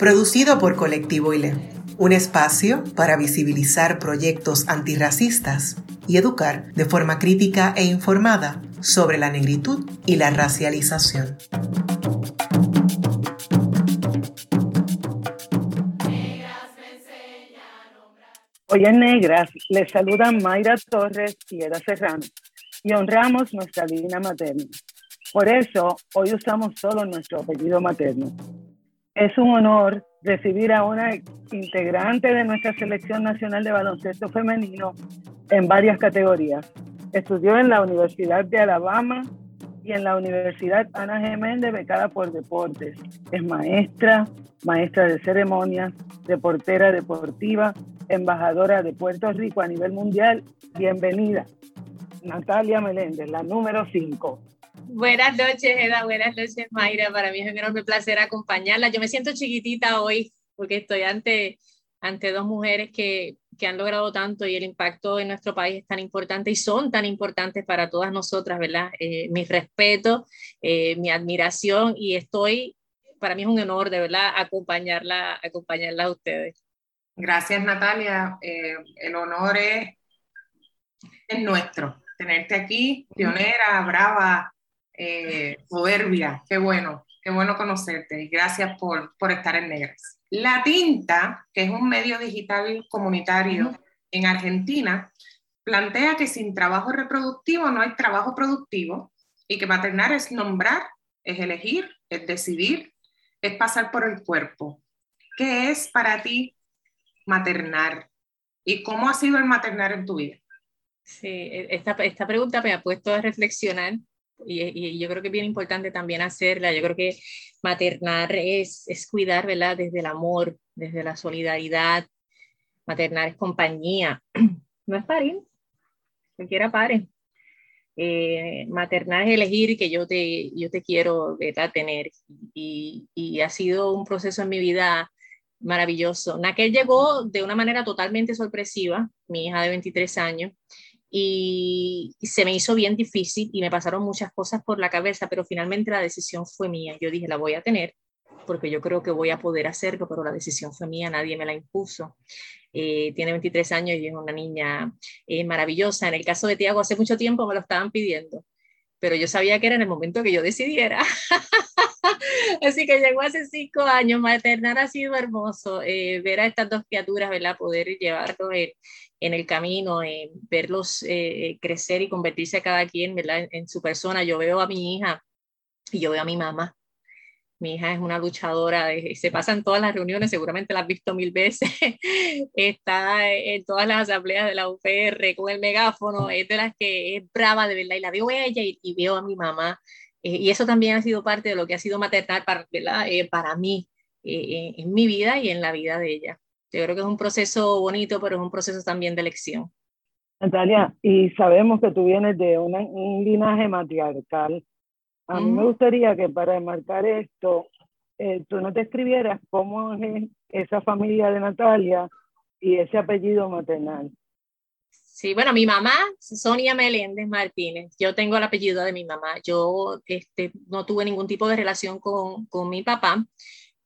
producido por Colectivo ILE, un espacio para visibilizar proyectos antirracistas y educar de forma crítica e informada sobre la negritud y la racialización. Hoy en Negras les saludan Mayra Torres y Eda Serrano y honramos nuestra línea materna. Por eso, hoy usamos solo nuestro apellido materno. Es un honor recibir a una integrante de nuestra selección nacional de baloncesto femenino en varias categorías. Estudió en la Universidad de Alabama y en la Universidad Ana Geméndez, becada por deportes. Es maestra, maestra de ceremonias, reportera deportiva, embajadora de Puerto Rico a nivel mundial. Bienvenida, Natalia Meléndez, la número 5. Buenas noches, Eda. Buenas noches, Mayra. Para mí es un enorme placer acompañarla. Yo me siento chiquitita hoy porque estoy ante, ante dos mujeres que, que han logrado tanto y el impacto en nuestro país es tan importante y son tan importantes para todas nosotras, ¿verdad? Eh, mi respeto, eh, mi admiración y estoy, para mí es un honor de verdad acompañarla, acompañarla a ustedes. Gracias, Natalia. Eh, el honor es, es nuestro tenerte aquí, pionera, brava, eh, soberbia. Qué bueno, qué bueno conocerte y gracias por, por estar en Negras. La Tinta, que es un medio digital comunitario en Argentina, plantea que sin trabajo reproductivo no hay trabajo productivo y que maternar es nombrar, es elegir, es decidir, es pasar por el cuerpo. ¿Qué es para ti maternar? ¿Y cómo ha sido el maternar en tu vida? Sí, e, esta, esta pregunta me ha puesto a reflexionar y, yo creo que es bien importante también hacerla. Yo creo que maternar es, es cuidar, ¿verdad? Desde el amor, desde la solidaridad. Maternar es compañía. No es parir, cualquiera pare. Eh, maternar es elegir que yo te, yo te quiero ¿verdad? tener. Y, y, ha sido un proceso en mi vida maravilloso. Naquel llegó de una manera totalmente sorpresiva, mi hija de 23 años, y, se me hizo bien difícil y me pasaron muchas cosas por la cabeza, pero finalmente la decisión fue mía. Yo dije, la voy a tener porque yo creo que voy a poder hacerlo, pero la decisión fue mía, nadie me la impuso. Eh, tiene 23 años y es una niña eh, maravillosa. En el caso de Tiago, hace mucho tiempo me lo estaban pidiendo, pero yo sabía que era en el momento que yo decidiera. Así que llegó hace cinco años, maternar ha sido hermoso, eh, ver a estas dos criaturas, ¿verdad? Poder llevarlos en, en el camino, en verlos eh, crecer y convertirse cada quien, ¿verdad? En, en, su persona. Yo veo a mi hija y yo veo a mi mamá. Mi hija es una luchadora, se pasa en todas las reuniones, seguramente la has visto mil veces. Está en todas las asambleas de la UPR con el megáfono, es de las que es brava de verdad. Y la veo ella y, y veo a mi mamá eh, y eso también ha sido parte de lo que ha sido maternal para, eh, para mí, eh, en mi vida y en la vida de ella. Yo creo que es un proceso bonito, pero es un proceso también de elección. Natalia, y sabemos que tú vienes de un linaje matriarcal. A mí me gustaría que para enmarcar esto, tú no te escribieras cómo es esa familia de Natalia y ese apellido maternal. Sí, bueno, mi mamá, Sonia Meléndez Martínez, yo tengo el apellido de mi mamá, yo este, no tuve ningún tipo de relación con, con mi papá.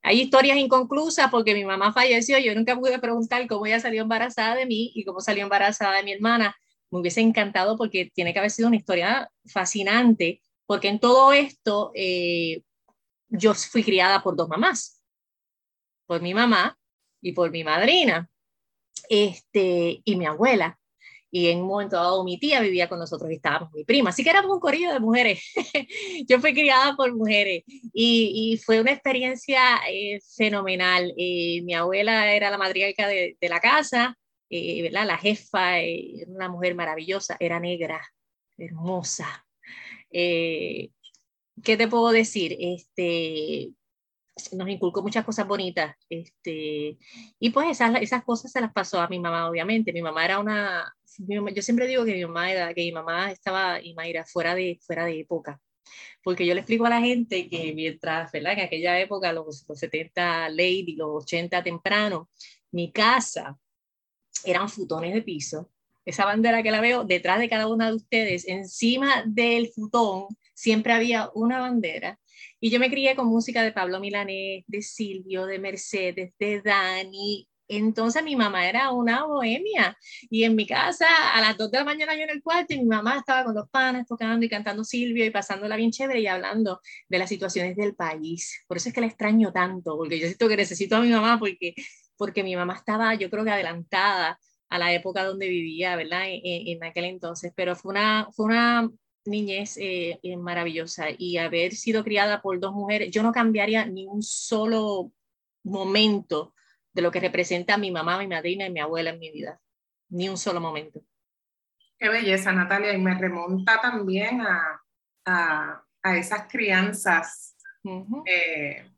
Hay historias inconclusas porque mi mamá falleció, yo nunca pude preguntar cómo ella salió embarazada de mí y cómo salió embarazada de mi hermana. Me hubiese encantado porque tiene que haber sido una historia fascinante, porque en todo esto eh, yo fui criada por dos mamás, por mi mamá y por mi madrina, este, y mi abuela y en un momento dado mi tía vivía con nosotros y estábamos mi prima, así que éramos un corrido de mujeres. Yo fui criada por mujeres y, y fue una experiencia eh, fenomenal. Eh, mi abuela era la matriarca de, de la casa, eh, ¿verdad? la jefa, era una mujer maravillosa, era negra, hermosa. ¿Qué te puedo decir? Este, nos inculcó muchas cosas bonitas. Este, y pues esas, esas cosas se las pasó a mi mamá, obviamente. Mi mamá era una, yo siempre digo que mi mamá, era, que mi mamá estaba, y Mayra, fuera de, fuera de época. Porque yo le explico a la gente que mientras, ¿verdad? En aquella época, los, los 70 late y los 80 temprano, mi casa eran futones de piso. Esa bandera que la veo detrás de cada una de ustedes, encima del futón, siempre había una bandera y yo me crié con música de Pablo Milanés, de Silvio, de Mercedes, de Dani. Entonces mi mamá era una bohemia y en mi casa a las 2 de la mañana yo en el cuarto y mi mamá estaba con los panes tocando y cantando Silvio y pasándola bien chévere y hablando de las situaciones del país. Por eso es que la extraño tanto, porque yo siento que necesito a mi mamá porque, porque mi mamá estaba yo creo que adelantada a la época donde vivía, ¿verdad? En, en aquel entonces, pero fue una, fue una niñez eh, eh, maravillosa y haber sido criada por dos mujeres, yo no cambiaría ni un solo momento de lo que representa mi mamá, mi madrina y mi abuela en mi vida, ni un solo momento. Qué belleza, Natalia, y me remonta también a, a, a esas crianzas eh,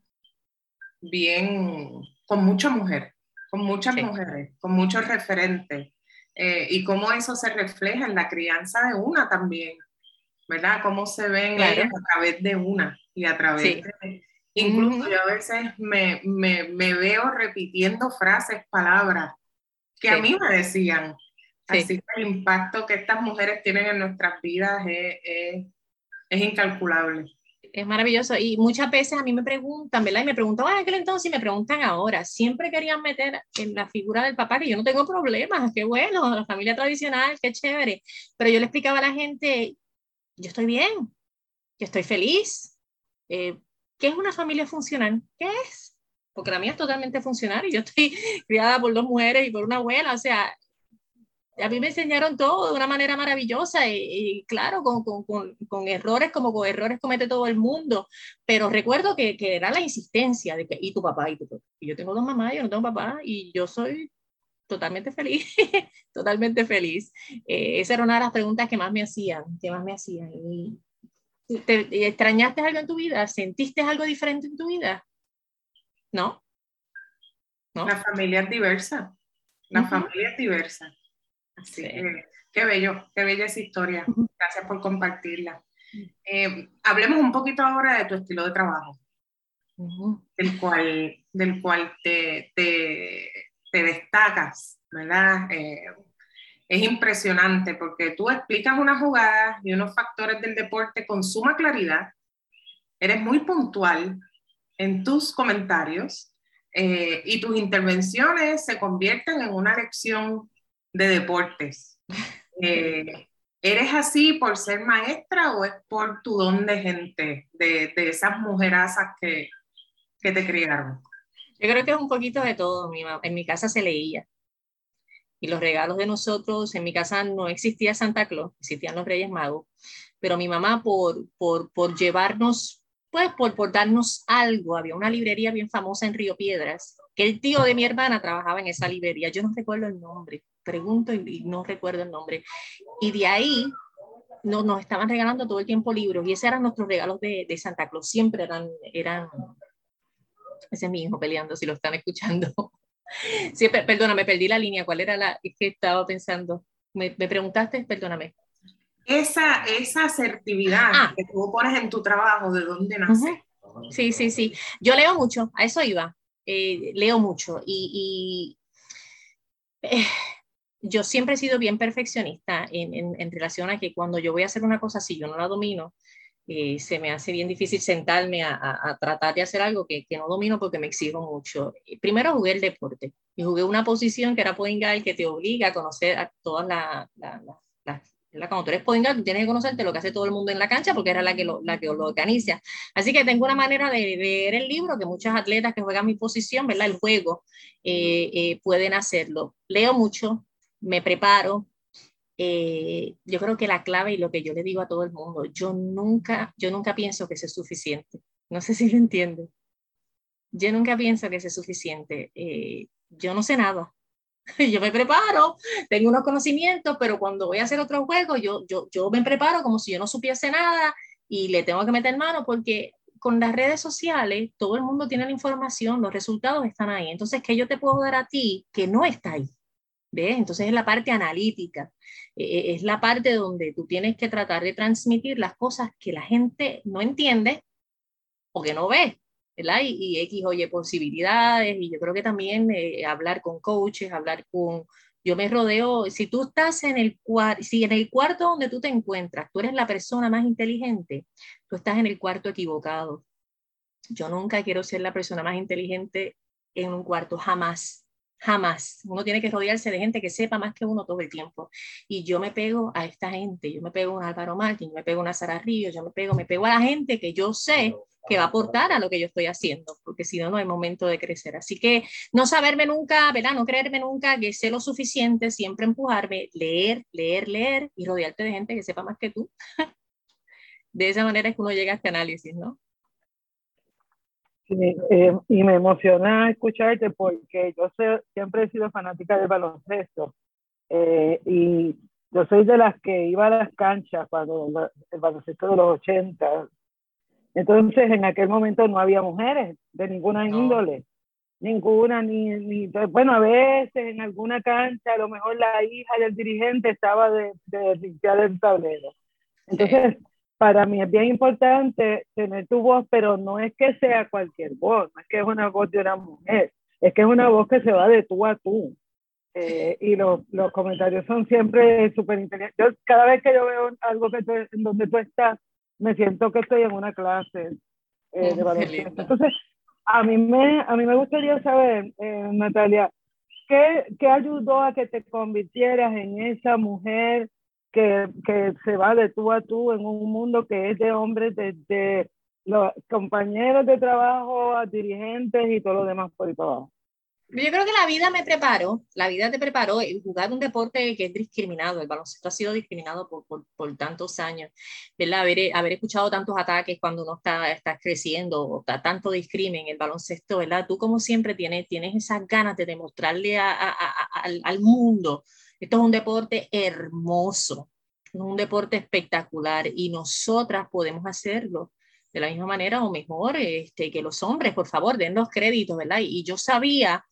bien, con mucha mujer, con muchas mujeres, con muchos referentes, y cómo eso se refleja en la crianza de una también. ¿verdad? Cómo se ven ellas a través de una y a través de... Incluso yo a veces me, me, me, veo repitiendo frases, palabras que a mí me decían. Así que el impacto que estas mujeres tienen en nuestras vidas es, es, es, incalculable. Es maravilloso. Y muchas veces a mí me preguntan, ¿verdad? Y me preguntaban en aquel entonces y me preguntan ahora. Siempre querían meter en la figura del papá, que yo no tengo problemas, qué bueno, la familia tradicional, qué chévere. Pero yo le explicaba a la gente, yo estoy bien, yo estoy feliz. Eh, ¿Qué es una familia funcional? ¿Qué es? Porque la mía es totalmente funcional y yo estoy criada por dos mujeres y por una abuela, o sea, a mí me enseñaron todo de una manera maravillosa y, claro, con, con, con, errores como con errores comete todo el mundo, pero recuerdo que, que era la insistencia de que, ¿y tu papá? ¿Y, tu papá? y yo tengo dos mamás, yo no tengo papá y yo soy totalmente feliz, totalmente feliz. Eh, esa era una de las preguntas que más me hacían, que más me hacían. Y, ¿te, ¿Extrañaste algo en tu vida? ¿Sentiste algo diferente en tu vida? ¿No? ¿No? La familia es diversa. La familia es diversa. Así que, qué bello, qué bella esa historia. Gracias por compartirla. Eh, hablemos un poquito ahora de tu estilo de trabajo, del cual, del cual te, te te destacas, ¿verdad? Eh, es impresionante porque tú explicas una jugada y unos factores del deporte con suma claridad, eres muy puntual en tus comentarios eh, y tus intervenciones se convierten en una lección de deportes. Eh, ¿Eres así por ser maestra o es por tu don de gente, de, de esas mujerazas que, que te criaron? Yo creo que es un poquito de todo. en mi casa se leía. Y los regalos de nosotros, en mi casa no existía Santa Claus, existían los Reyes Magos. Pero mi mamá, por, por, por llevarnos, pues por, por darnos algo, había una librería bien famosa en Río Piedras, que el tío de mi hermana trabajaba en esa librería. Yo no recuerdo el nombre, pregunto y no recuerdo el nombre. Y de ahí no, nos estaban regalando todo el tiempo libros y esos eran nuestros regalos de, de Santa Claus. Siempre eran, eran ese es mi hijo peleando, si lo están escuchando. Sí, perdóname, perdí la línea. ¿Cuál era la que estaba pensando? ¿Me, preguntaste? Perdóname. Esa, esa asertividad ah. que tú pones en tu trabajo, ¿de dónde nace? Sí, sí, sí. Yo leo mucho, a eso iba. Eh, leo mucho y, eh, yo siempre he sido bien perfeccionista en, en, en, relación a que cuando yo voy a hacer una cosa, si yo no la domino, eh, se me hace bien difícil sentarme a, a, tratar de hacer algo que, que, no domino porque me exijo mucho. Primero jugué el deporte y jugué una posición que era point guard que te obliga a conocer a todas las... La, la, la, cuando tú eres point tú tienes que conocerte lo que hace todo el mundo en la cancha porque era la que lo, la que lo organiza. Así que tengo una manera de, leer el libro que muchos atletas que juegan mi posición, ¿verdad? El juego, eh, eh, pueden hacerlo. Leo mucho, me preparo, eh, yo creo que la clave y lo que yo le digo a todo el mundo, yo nunca, yo nunca pienso que es suficiente. No sé si lo entiende. Yo nunca pienso que es suficiente. Eh, yo no sé nada. Yo me preparo, tengo unos conocimientos, pero cuando voy a hacer otro juego, yo, yo, yo me preparo como si yo no supiese nada y le tengo que meter mano porque con las redes sociales, todo el mundo tiene la información, los resultados están ahí. Entonces, ¿qué yo te puedo dar a ti que no está ahí? ¿Ves? Entonces es la parte analítica, e, e, es la parte donde tú tienes que tratar de transmitir las cosas que la gente no entiende o que no ve, ¿verdad? Y, y X oye posibilidades, y yo creo que también eh, hablar con coaches, hablar con... Yo me rodeo, si tú estás en el, si en el cuarto donde tú te encuentras, tú eres la persona más inteligente, tú estás en el cuarto equivocado. Yo nunca quiero ser la persona más inteligente en un cuarto, jamás Jamás. Uno tiene que rodearse de gente que sepa más que uno todo el tiempo. Y yo me pego a esta gente. Yo me pego a un Álvaro Martín, yo me pego a una Sara Ríos, yo me pego, me pego a la gente que yo sé que va a aportar a lo que yo estoy haciendo, porque si no, no hay momento de crecer. Así que no saberme nunca, ¿verdad? No creerme nunca que sé lo suficiente, siempre empujarme, leer, leer, leer y rodearte de gente que sepa más que tú. de esa manera es que uno llega a este análisis, ¿no? Eh, y me emociona escucharte porque yo sé, siempre he sido fanática del baloncesto eh, y yo soy de las que iba a las canchas cuando el baloncesto de los 80. Entonces, en aquel momento no había mujeres de ninguna índole, ninguna, ni, ni, bueno, a veces en alguna cancha, a lo mejor la hija del dirigente estaba de, de limpiar el tablero. Entonces, para mí es bien importante tener tu voz, pero no es que sea cualquier voz, no es que es una voz de una mujer, es que es una voz que se va de tú a tú. Eh, y los, los comentarios son siempre súper inteligentes. Cada vez que yo veo algo que en donde tú estás, me siento que estoy en una clase eh, de baloncesto. Entonces, a mí me, a mí me gustaría saber, eh, Natalia, ¿qué, ¿qué ayudó a que te convirtieras en esa mujer que, que, se va de tú a tú en un mundo que es de hombres, desde los compañeros de trabajo a dirigentes y todo lo demás por ahí para abajo. Yo creo que la vida me preparó, la vida te preparó. Jugar un deporte que es discriminado, el baloncesto ha sido discriminado por, por, por tantos años, ¿verdad? Haber, haber, escuchado tantos ataques cuando uno está, está creciendo, está tanto discrimen, el baloncesto, ¿verdad? Tú como siempre tienes, tienes esas ganas de demostrarle a, a, a, al, al mundo esto es un deporte hermoso, un deporte espectacular y nosotras podemos hacerlo de la misma manera o mejor este, que los hombres, por favor, den los créditos, ¿verdad? Y, yo sabía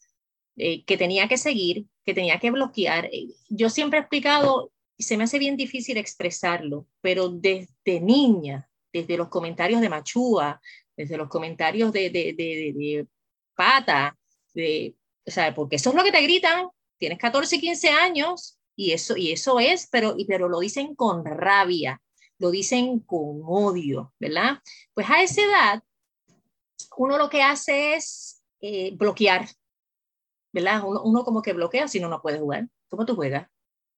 eh, que tenía que seguir, que tenía que bloquear. Eh, yo siempre he explicado, y se me hace bien difícil expresarlo, pero desde niña, desde los comentarios de Machúa, desde los comentarios de, de, de, de Pata, de, o sea, porque eso es lo que te gritan tienes 14, 15 años y eso, y eso es, pero, pero lo dicen con rabia, lo dicen con odio, ¿verdad? Pues a esa edad, uno lo que hace es eh, bloquear, ¿verdad? Uno, uno, como que bloquea si no, no puede jugar. ¿Cómo tú juegas?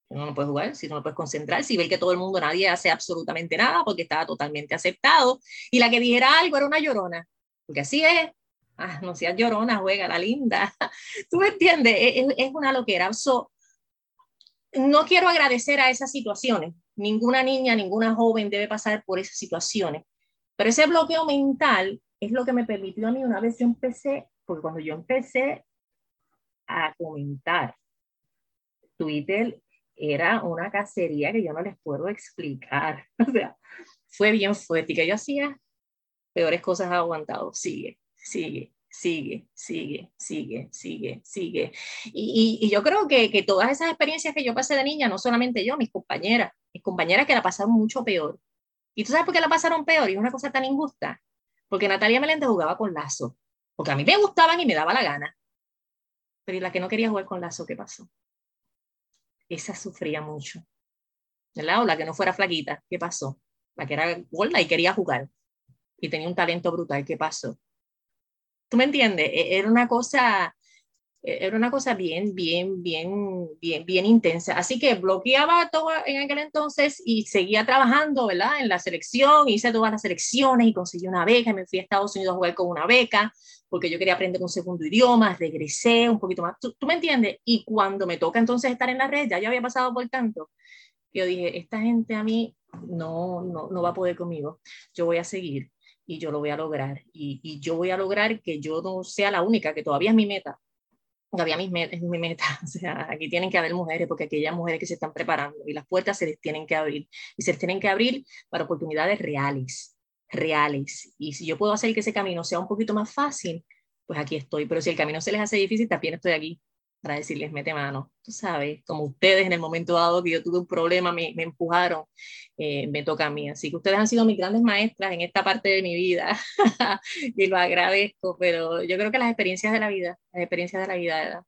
Uno no puede jugar, si no, no puedes concentrar, si ve que todo el mundo, nadie hace absolutamente nada porque estaba totalmente aceptado. Y la que dijera algo era una llorona, porque así es, ah, no seas llorona, juega la linda. ¿Tú me entiendes? Es, es una loquera. So, no quiero agradecer a esas situaciones. Ninguna niña, ninguna joven debe pasar por esas situaciones. Pero ese bloqueo mental es lo que me permitió a mí una vez yo empecé, porque cuando yo empecé a comentar, Twitter era una cacería que yo no les puedo explicar. O sea, fue bien fuerte y que yo hacía peores cosas aguantado. Sigue sigue, sigue, sigue, sigue, sigue, sigue. Y, yo creo que, que, todas esas experiencias que yo pasé de niña, no solamente yo, mis compañeras, mis compañeras que la pasaron mucho peor. ¿Y tú sabes por qué la pasaron peor? Y es una cosa tan injusta. Porque Natalia Meléndez jugaba con Lazo. Porque a mí me gustaban y me daba la gana. Pero y la que no quería jugar con Lazo, ¿qué pasó? Esa sufría mucho. ¿Verdad? O la que no fuera flaquita, ¿qué pasó? La que era gorda y quería jugar. Y tenía un talento brutal, ¿qué pasó? ¿Tú me entiendes? E, era una cosa, e, era una cosa bien, bien, bien, bien, bien intensa. Así que bloqueaba todo en aquel entonces y seguía trabajando, ¿verdad? En la selección, hice todas las selecciones y conseguí una beca, me fui a Estados Unidos a jugar con una beca porque yo quería aprender un segundo idioma, regresé un poquito más. ¿Tú, ¿Tú, me entiendes? Y cuando me toca entonces estar en la red, ya yo había pasado por tanto, yo dije, esta gente a mí no, no, no va a poder conmigo, yo voy a seguir y yo lo voy a lograr. Y, y, yo voy a lograr que yo no sea la única, que todavía es mi meta. Todavía es mi meta. O sea, aquí tienen que haber mujeres, porque aquí hay mujeres que se están preparando y las puertas se les tienen que abrir. Y se les tienen que abrir para oportunidades reales. reales. Y si yo puedo hacer que ese camino sea un poquito más fácil, pues aquí estoy. Pero si el camino se les hace difícil, también estoy aquí para decirles, mete mano. Tú sabes, como ustedes en el momento dado que yo tuve un problema, me, me empujaron, eh, me toca a mí. Así que ustedes han sido mis grandes maestras en esta parte de mi vida y lo agradezco, pero yo creo que las experiencias de la vida, las experiencias de la vida.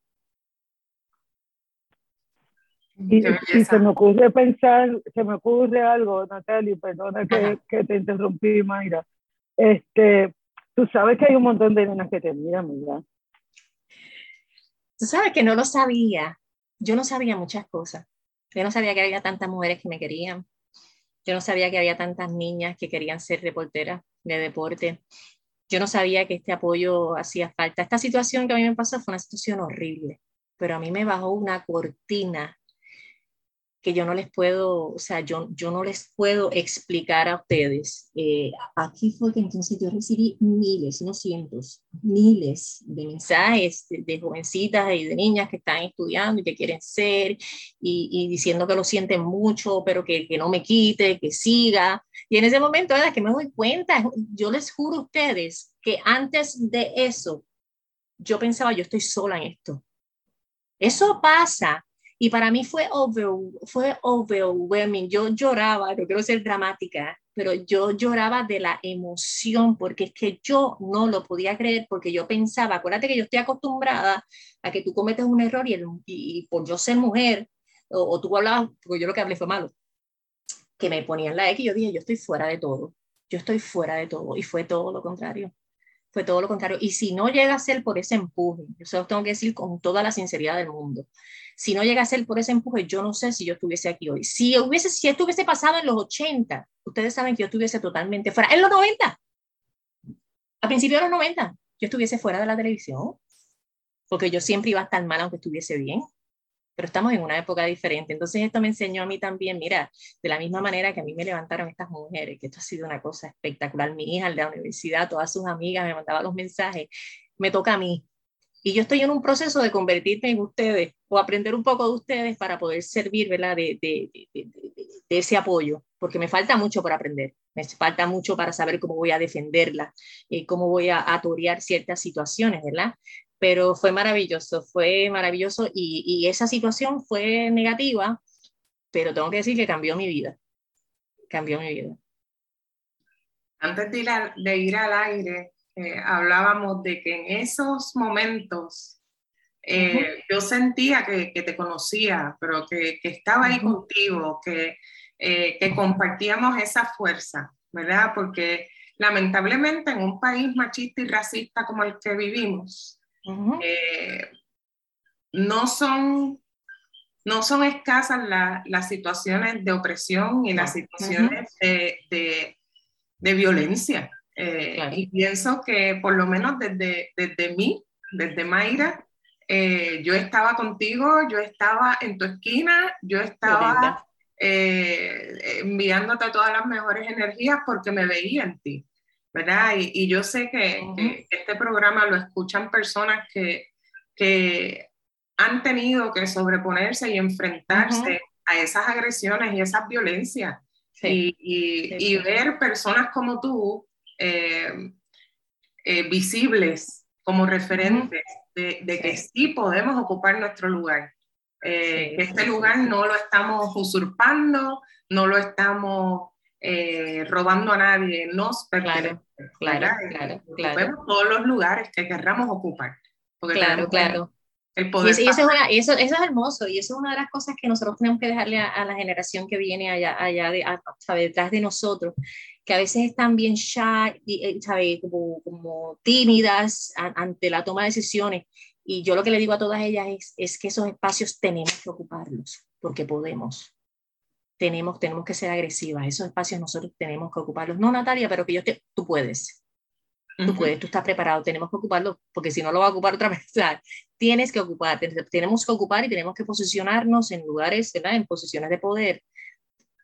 Y, se me ocurre pensar, se me ocurre algo, Natalie, perdona que, que, te interrumpí, Mayra. Este, tú sabes que hay un montón de nenas que te miran, ¿verdad? Tú sabes que no lo sabía. Yo no sabía muchas cosas. Yo no sabía que había tantas mujeres que me querían. Yo no sabía que había tantas niñas que querían ser reporteras de deporte. Yo no sabía que este apoyo hacía falta. Esta situación que a mí me pasó fue una situación horrible, pero a mí me bajó una cortina que yo no les puedo, o sea, yo, yo no les puedo explicar a ustedes. Eh, aquí fue que entonces yo recibí miles, no cientos, miles de mensajes de, jovencitas y de niñas que están estudiando y que quieren ser y, y diciendo que lo sienten mucho, pero que, que, no me quite, que siga. Y en ese momento, ¿verdad? Que me doy cuenta, yo les juro a ustedes que antes de eso, yo pensaba, yo estoy sola en esto. Eso pasa y para mí fue, over, fue overwhelming. Yo lloraba, no quiero ser dramática, pero yo lloraba de la emoción porque es que yo no lo podía creer porque yo pensaba, acuérdate que yo estoy acostumbrada a que tú cometes un error y, y, por yo ser mujer, o, o, tú hablabas, porque yo lo que hablé fue malo, que me ponían la X y yo dije, yo estoy fuera de todo, yo estoy fuera de todo y fue todo lo contrario fue todo lo contrario. Y si no llega a ser por ese empuje, yo se lo tengo que decir con toda la sinceridad del mundo, si no llega a ser por ese empuje, yo no sé si yo estuviese aquí hoy. Si hubiese, si esto hubiese pasado en los 80, ustedes saben que yo estuviese totalmente fuera. En los 90, a principios de los 90, yo estuviese fuera de la televisión, porque yo siempre iba a estar mal aunque estuviese bien pero estamos en una época diferente. Entonces esto me enseñó a mí también, mira, de la misma manera que a mí me levantaron estas mujeres, que esto ha sido una cosa espectacular. Mi hija de la universidad, todas sus amigas me mandaban los mensajes, me toca a mí. Y yo estoy en un proceso de convertirme en ustedes o aprender un poco de ustedes para poder servir, ¿verdad? De, de, de, de ese apoyo, porque me falta mucho por aprender, me falta mucho para saber cómo voy a defenderla, eh, cómo voy a, a torear ciertas situaciones, ¿verdad? Pero fue maravilloso, fue maravilloso y, y, esa situación fue negativa, pero tengo que decir que cambió mi vida, cambió mi vida. Antes de ir, de ir al aire, eh, hablábamos de que en esos momentos eh, yo sentía que, que, te conocía, pero que, que estaba ahí contigo, que, eh, que compartíamos esa fuerza, ¿verdad? Porque lamentablemente en un país machista y racista como el que vivimos, eh, no, son, no son escasas las situaciones de opresión y las situaciones de, de, violencia. Eh, y pienso que por lo menos desde, desde mí, desde Mayra, eh, yo estaba contigo, yo estaba en tu esquina, yo estaba enviándote todas las mejores energías porque me veía en ti. ¿Verdad? Y, yo sé que, este programa lo escuchan personas que, que han tenido que sobreponerse y enfrentarse a esas agresiones y esas violencias. Y, y, ver personas como tú eh, eh, visibles como referentes de, de que sí. podemos ocupar nuestro lugar. Eh, que este lugar no lo estamos usurpando, no lo estamos eh, robando a nadie, nos pertenece. Claro, claro, claro, todos los lugares que querramos ocupar. claro, claro. El poder y, eso, es eso, eso, es hermoso y eso es una de las cosas que nosotros tenemos que dejarle a, la generación que viene allá, allá de, detrás de nosotros, que a veces están bien shy, eh, ¿sabe? Como, como tímidas ante la toma de decisiones. Y yo lo que le digo a todas ellas es, es que esos espacios tenemos que ocuparlos, porque podemos tenemos, tenemos que ser agresivas. Esos espacios nosotros tenemos que ocuparlos. No, Natalia, pero que yo te, tú puedes. Tú puedes, tú estás preparado, tenemos que ocuparlo, porque si no lo va a ocupar otra vez, tienes que ocupar, tenemos que ocupar y tenemos que posicionarnos en lugares, ¿verdad? en posiciones de poder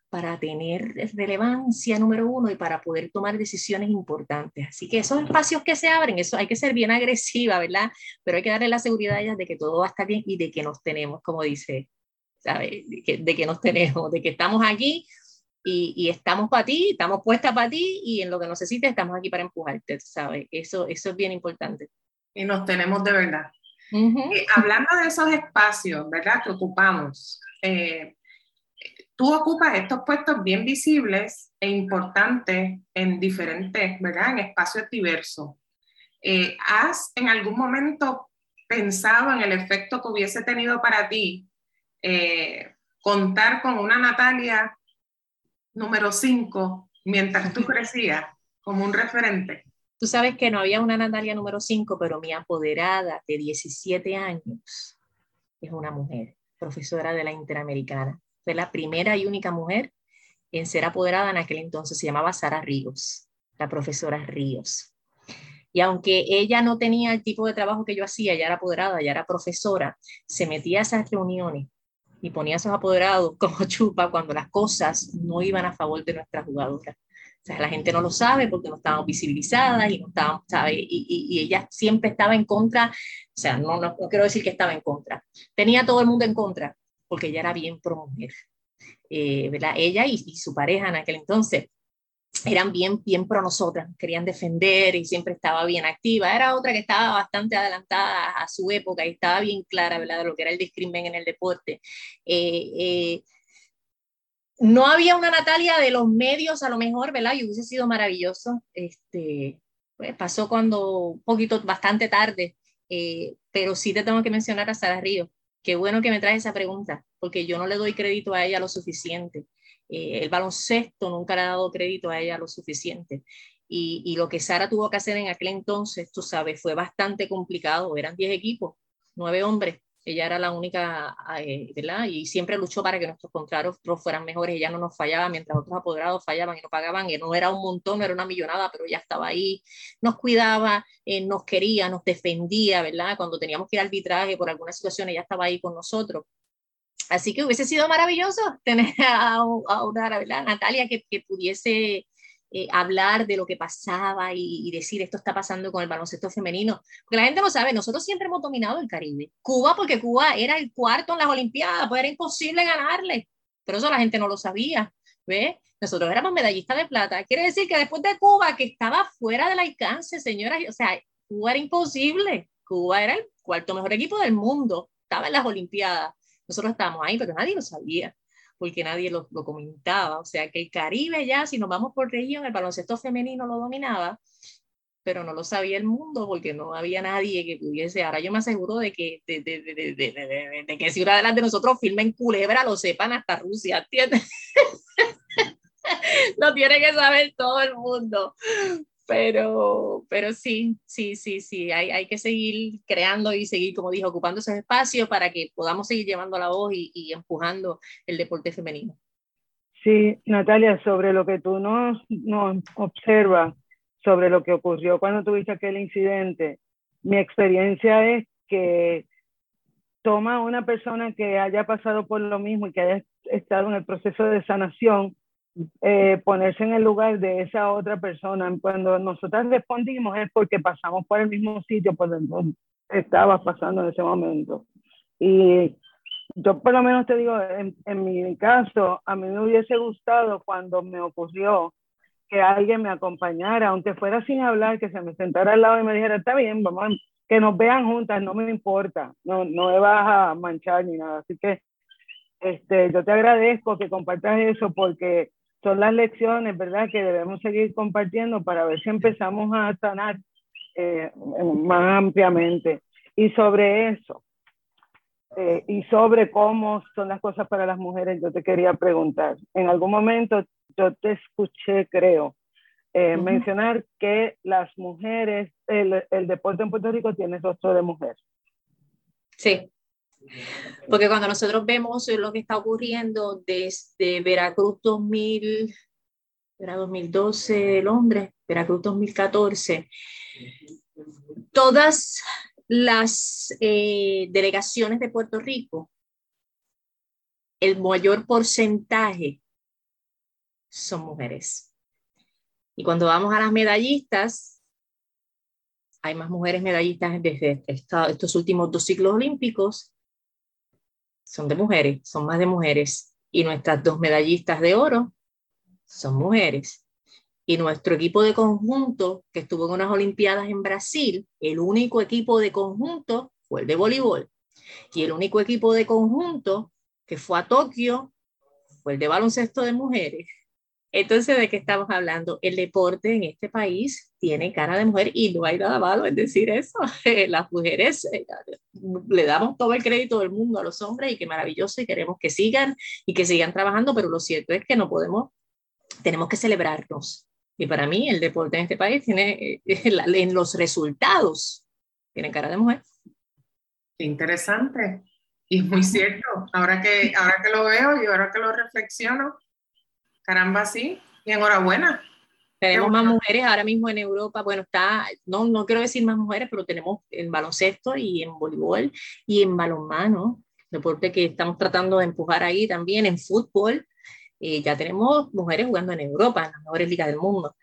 para tener relevancia número uno y para poder tomar decisiones importantes. Así que esos espacios que se abren, eso hay que ser bien agresiva, ¿verdad? Pero hay que darle la seguridad a ellas de que todo va a estar bien y de que nos tenemos, como dice de que, nos tenemos, de que estamos aquí y, estamos para ti, estamos puestas para ti y en lo que necesites estamos aquí para empujarte, ¿sabes? Eso, eso es bien importante. Y nos tenemos de verdad. Eh, hablando de esos espacios, ¿verdad? Que ocupamos, eh, tú ocupas estos puestos bien visibles e importantes en diferentes, ¿verdad? En espacios diversos. Eh, ¿Has en algún momento pensado en el efecto que hubiese tenido para ti contar con una Natalia número 5 mientras tú crecías como un referente? Tú sabes que no había una Natalia número 5, pero mi apoderada de 17 años es una mujer, profesora de la Interamericana. Fue la primera y única mujer en ser apoderada en aquel entonces. Se llamaba Sara Ríos, la profesora Ríos. Y aunque ella no tenía el tipo de trabajo que yo hacía, ella era apoderada, ella era profesora, se metía a esas reuniones y ponía a esos apoderados como chupa cuando las cosas no iban a favor de nuestra jugadora. O sea, la gente no lo sabe porque no estábamos visibilizadas y no estábamos, ¿sabe? Y, y, ella siempre estaba en contra, o sea, no, no, quiero decir que estaba en contra, tenía todo el mundo en contra porque ella era bien pro mujer, eh, ¿verdad? Ella y, y su pareja en aquel entonces eran bien, bien pro nosotras, querían defender y siempre estaba bien activa. Era otra que estaba bastante adelantada a su época y estaba bien clara, ¿verdad?, de lo que era el discrimen en el deporte. Eh, eh, no había una Natalia de los medios, a lo mejor, ¿verdad? Y hubiese sido maravilloso. Este, pues, pasó cuando, un poquito, bastante tarde, eh, pero sí te tengo que mencionar a Sara Río. Qué bueno que me traes esa pregunta, porque yo no le doy crédito a ella lo suficiente. Eh, el baloncesto nunca le ha dado crédito a ella lo suficiente. Y, lo que Sara tuvo que hacer en aquel entonces, tú sabes, fue bastante complicado. Eran 10 equipos, 9 hombres. Ella era la única, eh, ¿verdad? Y siempre luchó para que nuestros contratos fueran mejores. Ella no nos fallaba mientras otros apoderados fallaban y no pagaban. Y no era un montón, era una millonada, pero ella estaba ahí, nos cuidaba, eh, nos quería, nos defendía, ¿verdad? Cuando teníamos que ir al arbitraje por alguna situación, ella estaba ahí con nosotros. Así que hubiese sido maravilloso tener a, una Natalia que, pudiese eh, hablar de lo que pasaba y, decir esto está pasando con el baloncesto femenino. Porque la gente no sabe, nosotros siempre hemos dominado el Caribe. Cuba, porque Cuba era el cuarto en las Olimpiadas, pues era imposible ganarle. Pero eso la gente no lo sabía. ¿Ve? Nosotros éramos medallistas de plata. Quiere decir que después de Cuba, que estaba fuera del alcance, señoras, o sea, Cuba era imposible. Cuba era el cuarto mejor equipo del mundo. Estaba en las Olimpiadas. Nosotros estábamos ahí, pero nadie lo sabía, porque nadie lo, lo, comentaba. O sea, que el Caribe ya, si nos vamos por región, el baloncesto femenino lo dominaba, pero no lo sabía el mundo porque no había nadie que pudiese. Ahora yo me aseguro de que, de, de, de, de que si una de las de nosotros filmen Culebra, lo sepan hasta Rusia, ¿entiendes? lo tiene que saber todo el mundo pero, pero sí, sí, sí, sí, hay, hay, que seguir creando y seguir, como dije, ocupando esos espacios para que podamos seguir llevando la voz y, y empujando el deporte femenino. Sí, Natalia, sobre lo que tú nos, nos observas, sobre lo que ocurrió cuando tuviste aquel incidente, mi experiencia es que toma una persona que haya pasado por lo mismo y que haya estado en el proceso de sanación eh, ponerse en el lugar de esa otra persona. Cuando nosotras respondimos es porque pasamos por el mismo sitio por donde estaba pasando en ese momento. Y yo por lo menos te digo, en, en, mi caso, a mí me hubiese gustado cuando me ocurrió que alguien me acompañara, aunque fuera sin hablar, que se me sentara al lado y me dijera, está bien, vamos, que nos vean juntas, no me importa, no, no me vas a manchar ni nada. Así que este, yo te agradezco que compartas eso porque son las lecciones, ¿verdad?, que debemos seguir compartiendo para ver si empezamos a sanar eh, más ampliamente. Y sobre eso, eh, y sobre cómo son las cosas para las mujeres, yo te quería preguntar. En algún momento yo te escuché, creo, eh, mencionar que las mujeres, el, el, deporte en Puerto Rico tiene rostro de mujer. Sí, porque cuando nosotros vemos lo que está ocurriendo desde Veracruz 2000, era 2012 Londres, Veracruz 2014, todas las eh, delegaciones de Puerto Rico, el mayor porcentaje son mujeres. Y cuando vamos a las medallistas, hay más mujeres medallistas desde estos últimos dos ciclos olímpicos son de mujeres, son más de mujeres. Y nuestras dos medallistas de oro son mujeres. Y nuestro equipo de conjunto, que estuvo en unas Olimpiadas en Brasil, el único equipo de conjunto fue el de voleibol. Y el único equipo de conjunto que fue a Tokio fue el de baloncesto de mujeres. Entonces, ¿de qué estamos hablando? El deporte en este país tiene cara de mujer y no hay nada malo en decir eso. Las mujeres eh, le damos todo el crédito del mundo a los hombres y qué maravilloso y queremos que sigan y que sigan trabajando, pero lo cierto es que no podemos, tenemos que celebrarnos. Y para mí el deporte en este país tiene, eh, en los resultados, tiene cara de mujer. Interesante. Y es muy cierto. Ahora que, ahora que lo veo y ahora que lo reflexiono, Caramba, sí. Y enhorabuena. Tenemos más mujeres ahora mismo en Europa. Bueno, está, no, no quiero decir más mujeres, pero tenemos en baloncesto y en voleibol y en balonmano, deporte que estamos tratando de empujar ahí también, en fútbol. Eh, ya tenemos mujeres jugando en Europa, en las mejores ligas del mundo.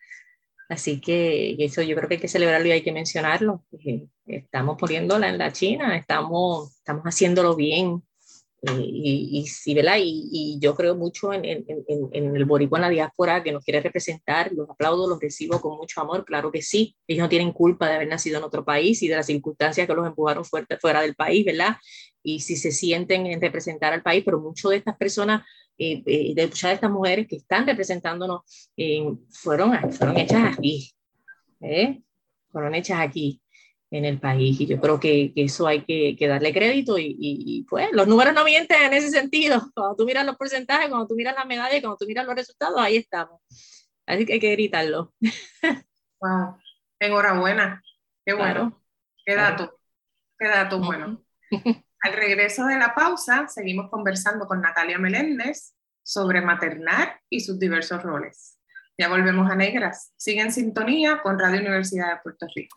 Así que eso yo creo que hay que celebrarlo y hay que mencionarlo. Estamos poniéndola en la China, estamos, estamos haciéndolo bien. Eh, y, y, ¿verdad? Y, y, yo creo mucho en, en, en, el boricua en la diáspora que nos quiere representar, los aplaudo, los recibo con mucho amor, claro que sí, ellos no tienen culpa de haber nacido en otro país y de las circunstancias que los empujaron fuerte, fuera del país, ¿verdad? Y si se sienten en representar al país, pero muchas de estas personas, eh, eh, de muchas de estas mujeres que están representándonos, eh, fueron, fueron hechas aquí, ¿eh? fueron hechas aquí en el país. Y yo creo que, que eso hay que, que, darle crédito y, y, pues los números no mienten en ese sentido. Cuando tú miras los porcentajes, cuando tú miras las medallas, cuando tú miras los resultados, ahí estamos. Así que hay que gritarlo. Wow, enhorabuena. Qué bueno. Qué dato. Qué dato bueno. Al regreso de la pausa, seguimos conversando con Natalia Meléndez sobre maternar y sus diversos roles. Ya volvemos a Negras. Sigue en sintonía con Radio Universidad de Puerto Rico.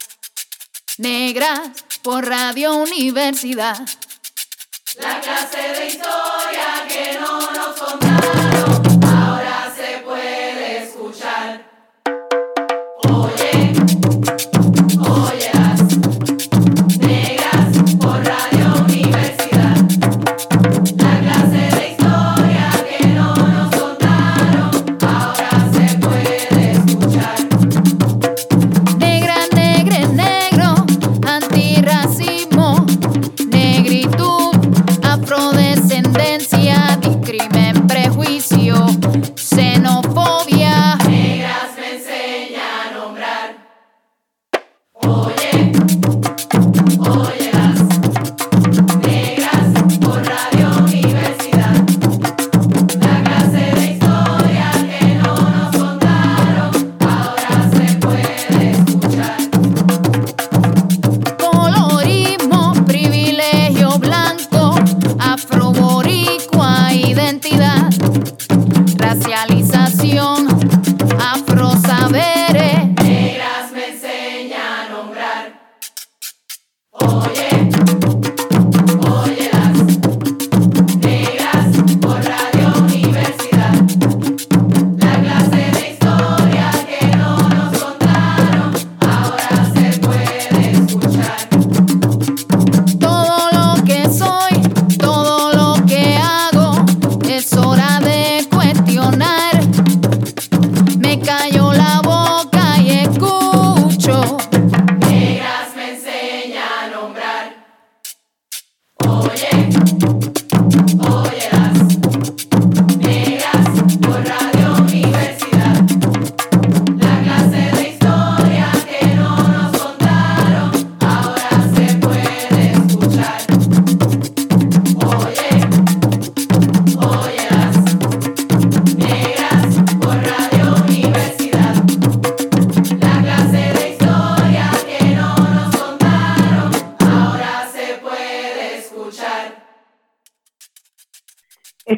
negras por Radio Universidad. La clase de historia que no nos contaron, ahora se puede escuchar. Oye.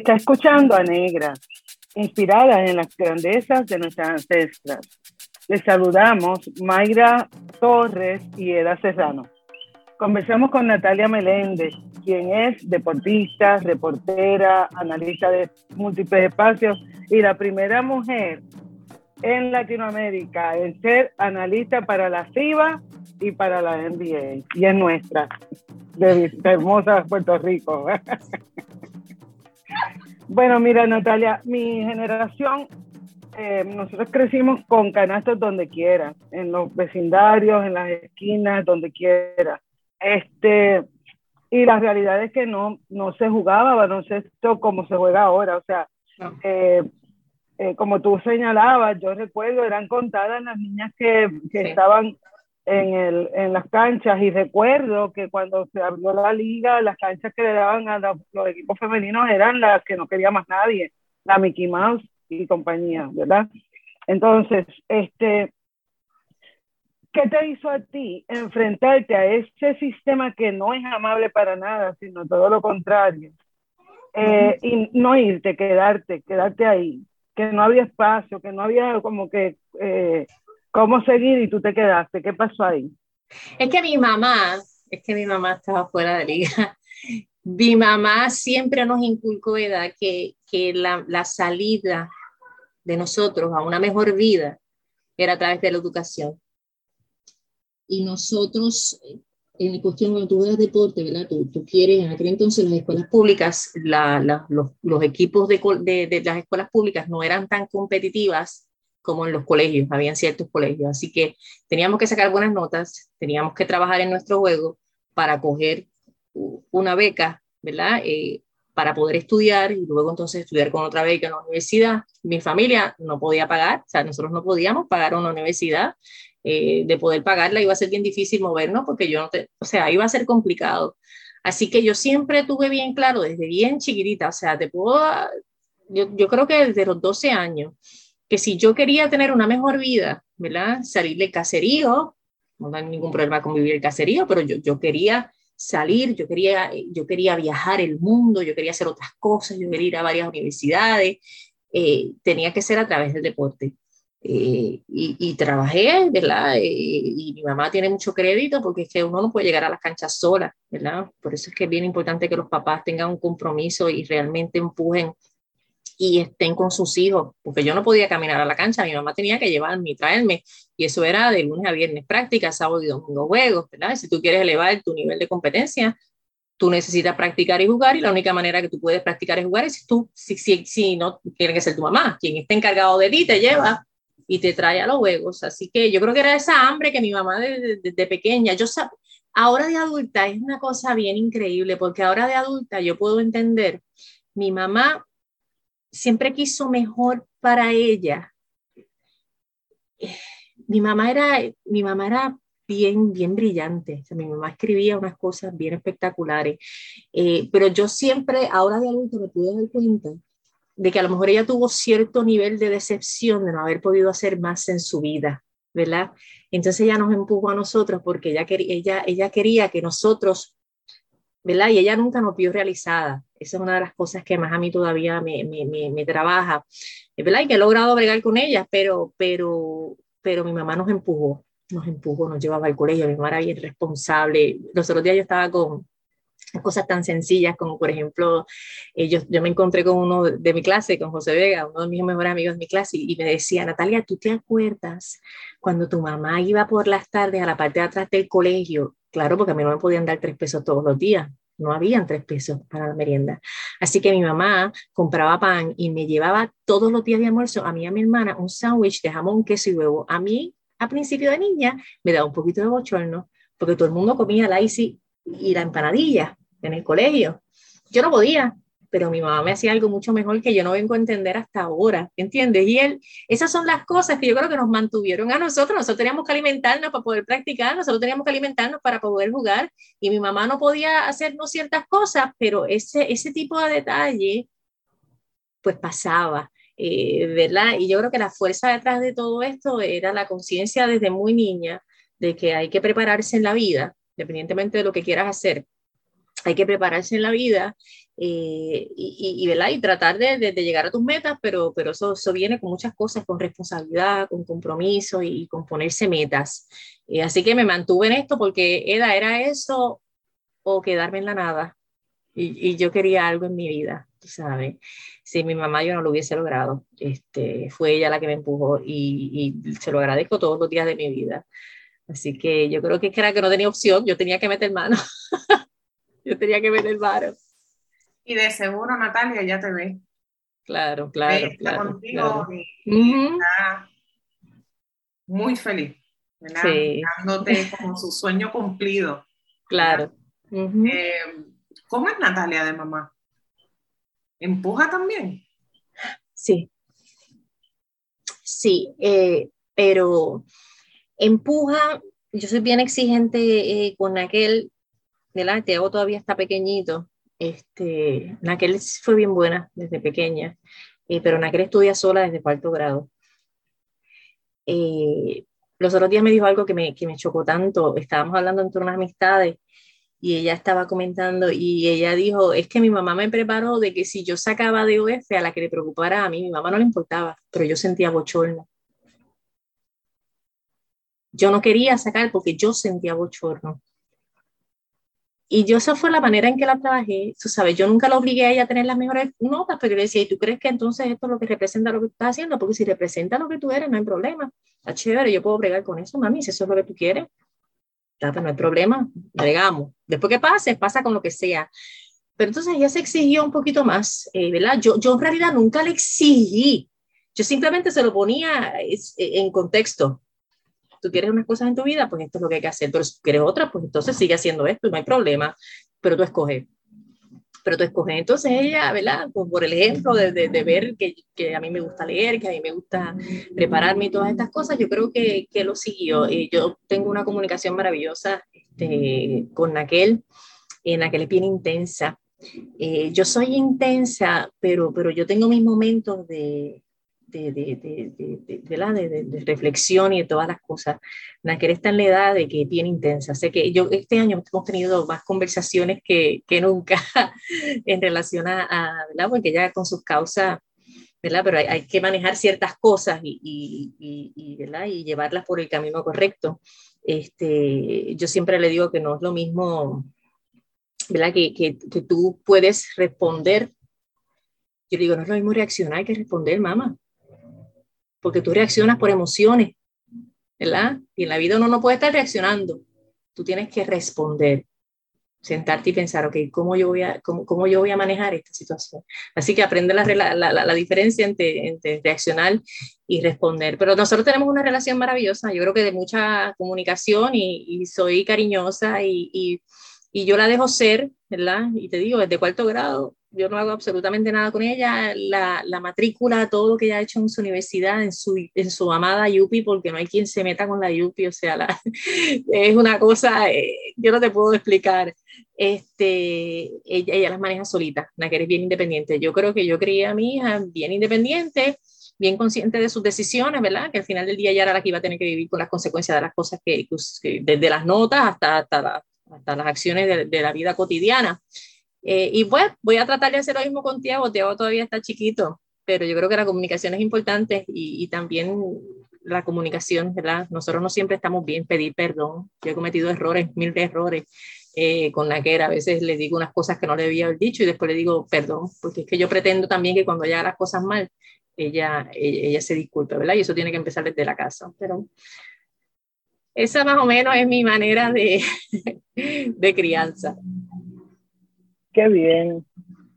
Está escuchando a Negra inspiradas en las grandezas de nuestras ancestras. Les saludamos Mayra Torres y Eda Serrano. Conversamos con Natalia Meléndez, quien es deportista, reportera, analista de múltiples espacios y la primera mujer en Latinoamérica en ser analista para la FIBA y para la NBA. Y es nuestra, de, hermosa Puerto Rico. bueno, mira, Natalia, mi generación, eh, nosotros crecimos con canastos donde quiera, en los vecindarios, en las esquinas, donde quiera. Este, y la realidad es que no, no se jugaba baloncesto como se juega ahora. O sea, eh, eh, como tú señalabas, yo recuerdo, eran contadas las niñas que, que estaban en, el, en las canchas y recuerdo que cuando se abrió la liga, las canchas que le daban a los, equipos femeninos eran las que no quería más nadie, la Mickey Mouse y compañía, ¿verdad? Entonces, este, ¿qué te hizo a ti enfrentarte a ese sistema que no es amable para nada, sino todo lo contrario? Eh, y no irte, quedarte, quedarte ahí que no había espacio, que no había como que eh, cómo seguir y tú te quedaste. ¿Qué pasó ahí? Es que mi mamá, es que mi mamá estaba fuera de liga. Mi mamá siempre nos inculcó, edad que, que la, la salida de nosotros a una mejor vida era a través de la educación. Y nosotros en cuestión, cuando tú juegas deporte, ¿verdad? Tú, tú, quieres, en aquel entonces las escuelas públicas, la, la, los, los, equipos de, de, de, las escuelas públicas no eran tan competitivas como en los colegios, habían ciertos colegios, así que teníamos que sacar buenas notas, teníamos que trabajar en nuestro juego para coger una beca, ¿verdad? Eh, para poder estudiar y luego entonces estudiar con otra beca en la universidad. Mi familia no podía pagar, o sea, nosotros no podíamos pagar una universidad eh, de poder pagarla, iba a ser bien difícil movernos porque yo no te, o sea, iba a ser complicado. Así que yo siempre tuve bien claro, desde bien chiquitita, o sea, te puedo, yo, yo creo que desde los 12 años, que si yo quería tener una mejor vida, ¿verdad? Salir del caserío, no hay ningún problema con vivir el caserío, pero yo, yo quería salir, yo quería, yo quería viajar el mundo, yo quería hacer otras cosas, yo quería ir a varias universidades, eh, tenía que ser a través del deporte. Eh, y, trabajé, ¿verdad? Eh, y mi mamá tiene mucho crédito porque es que uno no puede llegar a las canchas sola, ¿verdad? Por eso es que es bien importante que los papás tengan un compromiso y realmente empujen y estén con sus hijos, porque yo no podía caminar a la cancha, mi mamá tenía que llevarme y traerme, y eso era de lunes a viernes práctica, sábado y domingo juegos, ¿verdad? Si tú quieres elevar tu nivel de competencia, tú necesitas practicar y jugar, y la única manera que tú puedes practicar y jugar es si tú, si, si, si no, tiene que ser tu mamá, quien esté encargado de ti, te lleva y te trae a los juegos. Así que yo creo que era esa hambre que mi mamá desde de, de pequeña, yo ahora de adulta es una cosa bien increíble, porque ahora de adulta yo puedo entender, mi mamá siempre quiso mejor para ella. Mi mamá era, mi mamá era bien, bien brillante. mi mamá escribía unas cosas bien espectaculares. Eh, pero yo siempre, ahora de adulta, me pude dar cuenta de que a lo mejor ella tuvo cierto nivel de decepción de no haber podido hacer más en su vida, ¿verdad? Entonces ella nos empujó a nosotros porque ella, quería, ella quería que nosotros, ¿verdad? Y ella nunca nos vio realizada. Esa es una de las cosas que más a mí todavía me, me, me, me trabaja, ¿verdad? Y que he logrado bregar con ella, pero, pero, pero mi mamá nos empujó, nos empujó, nos llevaba al colegio, mi mamá era bien responsable. Los otros días yo estaba con, cosas tan sencillas como, por ejemplo, eh, yo, yo, me encontré con uno de mi clase, con José Vega, uno de mis mejores amigos de mi clase, y, me decía, Natalia, ¿tú te acuerdas cuando tu mamá iba por las tardes a la parte de atrás del colegio? Claro, porque a mí no me podían dar tres pesos todos los días, no habían tres pesos para la merienda. Así que mi mamá compraba pan y me llevaba todos los días de almuerzo a mí y a mi hermana un sándwich de jamón, queso y huevo. A mí, a principio de niña, me daba un poquito de bochorno, porque todo el mundo comía la ICI y la empanadilla en el colegio. Yo no podía, pero mi mamá me hacía algo mucho mejor que yo no vengo a entender hasta ahora, ¿entiendes? Y él, esas son las cosas que yo creo que nos mantuvieron a nosotros. Nosotros teníamos que alimentarnos para poder practicar, nosotros teníamos que alimentarnos para poder jugar y mi mamá no podía hacernos ciertas cosas, pero ese, ese tipo de detalle, pues pasaba. Eh, ¿verdad? Y yo creo que la fuerza detrás de todo esto era la conciencia desde muy niña de que hay que prepararse en la vida, independientemente de lo que quieras hacer, hay que prepararse en la vida eh, y, y, y, tratar de, de, llegar a tus metas, pero, pero eso, eso, viene con muchas cosas, con responsabilidad, con compromiso y, con ponerse metas. Eh, así que me mantuve en esto porque era, era eso o quedarme en la nada. Y, y yo quería algo en mi vida, ¿sabes? Si mi mamá yo no lo hubiese logrado, este, fue ella la que me empujó y, y se lo agradezco todos los días de mi vida. Así que yo creo que era que no tenía opción, yo tenía que meter mano. yo tenía que meter mano. Y de seguro, Natalia, ya te ve. Claro, claro. Está contigo Y, está muy feliz. Sí. Dándote como su sueño cumplido. Claro. Eh, ¿Cómo es Natalia de mamá? ¿Empuja también? Sí. Sí, eh, pero empuja, yo soy bien exigente eh, con aquel, ¿verdad? Tiago todavía está pequeñito, este, Naquel fue bien buena desde pequeña, eh, pero Naquel estudia sola desde cuarto grado. Eh, los otros días me dijo algo que me, que me chocó tanto. Estábamos hablando entre unas amistades y ella estaba comentando y ella dijo, es que mi mamá me preparó de que si yo sacaba de OF a la que le preocupara a mí, mi mamá no le importaba, pero yo sentía bochorno. Yo no quería sacar porque yo sentía bochorno. Y yo esa fue la manera en que la trabajé, tú sabes, yo nunca la obligué a ella a tener las mejores notas, pero yo le decía, ¿y tú crees que entonces esto es lo que representa lo que estás haciendo? Porque si representa lo que tú eres, no hay problema. Está chévere, yo puedo bregar con eso, mami, si eso es lo que tú quieres. Pues no hay problema, bregamos. Después que pase, pasa con lo que sea. Pero entonces ella se exigió un poquito más, eh, ¿verdad? Yo, yo en realidad nunca le exigí, yo simplemente se lo ponía eh, en contexto tú quieres unas cosas en tu vida, pues esto es lo que hay que hacer, pero si quieres otras, pues entonces sigue haciendo esto no hay problema, pero tú escoges. Pero tú escoges. Entonces ella, ¿verdad? Pues por el ejemplo de, de, ver que, que, a mí me gusta leer, que a mí me gusta prepararme y todas estas cosas, yo creo que, que lo siguió. Y yo tengo una comunicación maravillosa este, con aquel, en aquel es bien intensa. Eh, yo soy intensa, pero, pero yo tengo mis momentos de, de, de, de, de, reflexión y de todas las cosas. Naquel está en la edad de que bien intensa. Sé que yo este año hemos tenido más conversaciones que, que nunca en relación a, a, ¿verdad? Porque ya con sus causas, ¿verdad? Pero hay, hay que manejar ciertas cosas y, y, y, ¿verdad? y llevarlas por el camino correcto. Este, yo siempre le digo que no es lo mismo, ¿verdad? Que, que, que tú puedes responder yo digo, no es lo mismo reaccionar que responder, mamá porque tú reaccionas por emociones, ¿verdad? Y en la vida uno no puede estar reaccionando, tú tienes que responder, sentarte y pensar, ok, ¿cómo yo voy a, cómo, cómo yo voy a manejar esta situación? Así que aprende la, la, la, la diferencia entre, entre, reaccionar y responder. Pero nosotros tenemos una relación maravillosa, yo creo que de mucha comunicación y, y soy cariñosa y, y, y, yo la dejo ser, ¿verdad? Y te digo, desde cuarto grado yo no hago absolutamente nada con ella, la, la, matrícula, todo lo que ella ha hecho en su universidad, en su, en su amada Yupi, porque no hay quien se meta con la Yupi, o sea, la, es una cosa, eh, yo no te puedo explicar. Este, ella, ella las maneja solita, la que eres bien independiente. Yo creo que yo crié a mi hija bien independiente, bien consciente de sus decisiones, ¿verdad? Que al final del día ya era la que iba a tener que vivir con las consecuencias de las cosas que, que desde las notas hasta, hasta, hasta las acciones de, de la vida cotidiana. Eh, y pues voy a tratar de hacer lo mismo con Tiago. Tiago todavía está chiquito, pero yo creo que la comunicación es importante y, y, también la comunicación, ¿verdad? Nosotros no siempre estamos bien pedir perdón. Yo he cometido errores, mil errores eh, con la que era. A veces le digo unas cosas que no le haber dicho y después le digo perdón, porque es que yo pretendo también que cuando ella haga las cosas mal, ella, ella, ella se disculpe, ¿verdad? Y eso tiene que empezar desde la casa. Pero esa más o menos es mi manera de, de crianza. Qué bien.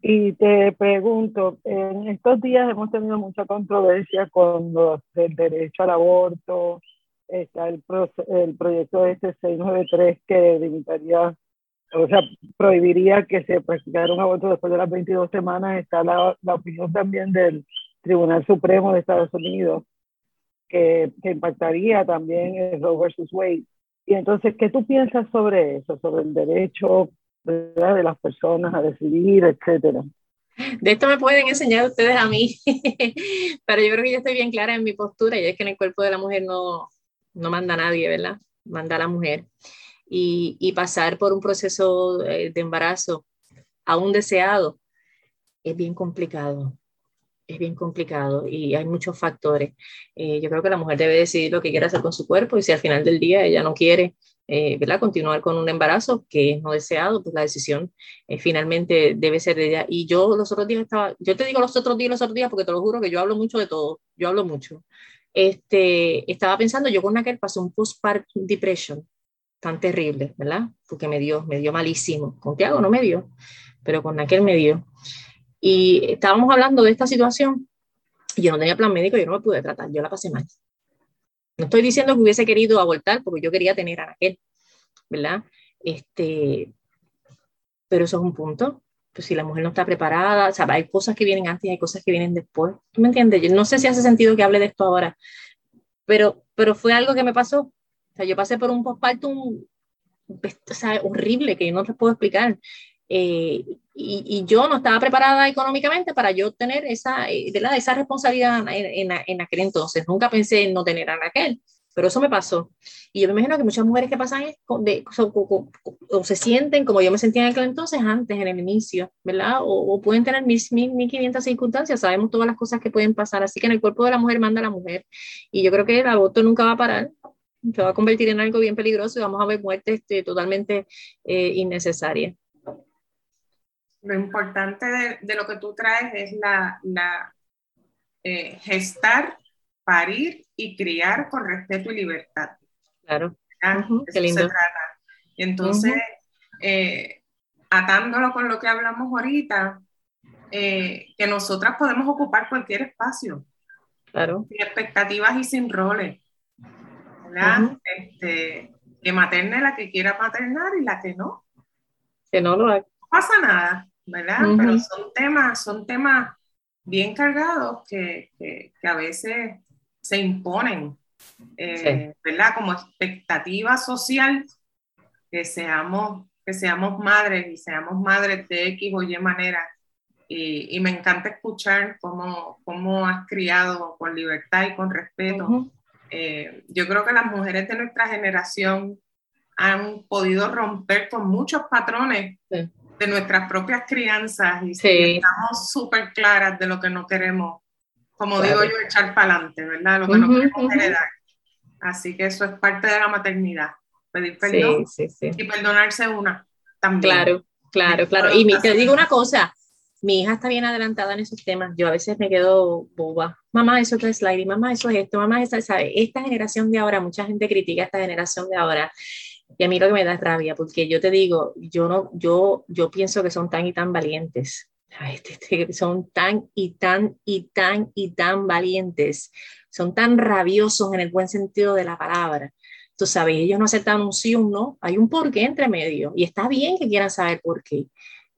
Y te pregunto, en estos días hemos tenido mucha controversia con los del derecho al aborto, está el, el proyecto este 693 que limitaría, o sea, prohibiría que se practicara un aborto después de las 22 semanas, está la, la opinión también del Tribunal Supremo de Estados Unidos, que, que impactaría también el Roe versus Wade. Y entonces, ¿qué tú piensas sobre eso, sobre el derecho de las personas a decidir, etcétera. De esto me pueden enseñar ustedes a mí, pero yo creo que yo estoy bien clara en mi postura y es que en el cuerpo de la mujer no, no manda nadie, ¿verdad? Manda la mujer. y, pasar por un proceso de embarazo aún deseado es bien complicado es bien complicado y hay muchos factores. Eh, yo creo que la mujer debe decidir lo que quiere hacer con su cuerpo y si al final del día ella no quiere eh, ¿verdad? continuar con un embarazo que es no deseado, pues la decisión eh, finalmente debe ser de ella. Y yo los otros días estaba, yo te digo los otros días, los otros días, porque te lo juro que yo hablo mucho de todo, yo hablo mucho. Este, estaba pensando, yo con aquel pasé un postpartum depression tan terrible, ¿verdad? Porque me dio, me dio malísimo. Con hago no me dio, pero con aquel me dio. Y estábamos hablando de esta situación y yo no tenía plan médico, yo no me pude tratar, yo la pasé mal. No estoy diciendo que hubiese querido abortar porque yo quería tener a Raquel, ¿verdad? Este, pero eso es un punto. Pues si la mujer no está preparada, o sea, hay cosas que vienen antes y hay cosas que vienen después. ¿Tú me entiendes? Yo no sé si hace sentido que hable de esto ahora, pero, pero fue algo que me pasó. O sea, yo pasé por un postpartum o sea, horrible que no te puedo explicar. Eh, y, yo no estaba preparada económicamente para yo tener esa, eh, esa responsabilidad en, en, aquel entonces. Nunca pensé en no tener a Raquel, pero eso me pasó. Y yo me imagino que muchas mujeres que pasan de, o, se sienten como yo me sentía en aquel entonces, antes, en el inicio, ¿verdad? O, pueden tener 1500 circunstancias, sabemos todas las cosas que pueden pasar, así que en el cuerpo de la mujer manda la mujer. Y yo creo que el aborto nunca va a parar, se va a convertir en algo bien peligroso y vamos a ver muertes este, totalmente eh, innecesarias lo importante de, lo que tú traes es la, eh, gestar, parir y criar con respeto y libertad. Claro. qué lindo. Y entonces, eh, atándolo con lo que hablamos ahorita, eh, que nosotras podemos ocupar cualquier espacio. Claro. Sin expectativas y sin roles. ¿verdad? Este, que materne la que quiera maternar y la que no. Que no lo haga. No pasa nada. ¿Verdad? Pero son temas, son temas bien cargados que, que, a veces se imponen, eh, ¿verdad? Como expectativa social que seamos, que seamos madres y seamos madres de X o Y manera. Y, y me encanta escuchar cómo, cómo, has criado con libertad y con respeto. Eh, yo creo que las mujeres de nuestra generación han podido romper con muchos patrones de nuestras propias crianzas y estamos súper claras de lo que no queremos, como digo yo, echar para adelante, ¿verdad? Lo que no queremos heredar. Así que eso es parte de la maternidad, pedir perdón y perdonarse una también. Claro, claro, claro. Y te digo una cosa, mi hija está bien adelantada en esos temas. Yo a veces me quedo boba. Mamá, eso es sliding, mamá, eso es esto, mamá, esa, ¿sabe? Esta generación de ahora, mucha gente critica a esta generación de ahora. Y a mí lo que me da rabia, porque yo te digo, yo no, yo, yo pienso que son tan y tan valientes. Este, este, son tan y tan y tan y tan valientes. Son tan rabiosos en el buen sentido de la palabra. Tú sabes, ellos no aceptan un sí o un no. Hay un porqué entre medio. Y está bien que quieran saber por qué.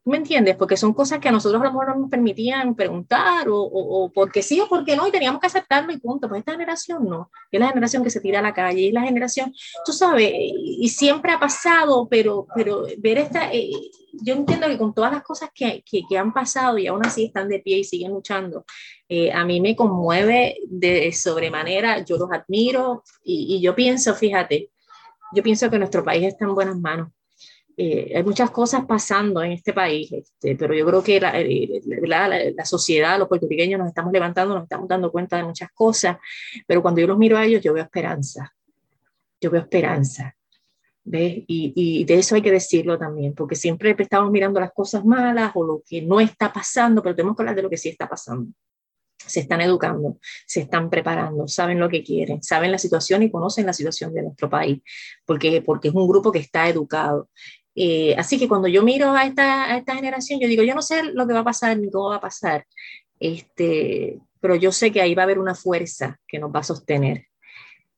¿Me entiendes? Porque son cosas que a nosotros a lo mejor no nos permitían preguntar o, porque sí o porque no y teníamos que aceptarlo y punto. Pues esta generación no. Es la generación que se tira a la calle, es la generación, tú sabes, y siempre ha pasado, pero, pero ver esta, eh, yo entiendo que con todas las cosas que, que, que, han pasado y aún así están de pie y siguen luchando, eh, a mí me conmueve de sobremanera, yo los admiro y, y yo pienso, fíjate, yo pienso que nuestro país está en buenas manos eh, hay muchas cosas pasando en este país, este, pero yo creo que eh, la, la, sociedad, los puertorriqueños nos estamos levantando, nos estamos dando cuenta de muchas cosas, pero cuando yo los miro a ellos, yo veo esperanza, yo veo esperanza. ¿Ves? Y, y, de eso hay que decirlo también, porque siempre estamos mirando las cosas malas o lo que no está pasando, pero tenemos que hablar de lo que sí está pasando. Se están educando, se están preparando, saben lo que quieren, saben la situación y conocen la situación de nuestro país, porque, porque es un grupo que está educado. Eh, así que cuando yo miro a esta, a esta, generación, yo digo, yo no sé lo que va a pasar ni cómo va a pasar, este, pero yo sé que ahí va a haber una fuerza que nos va a sostener.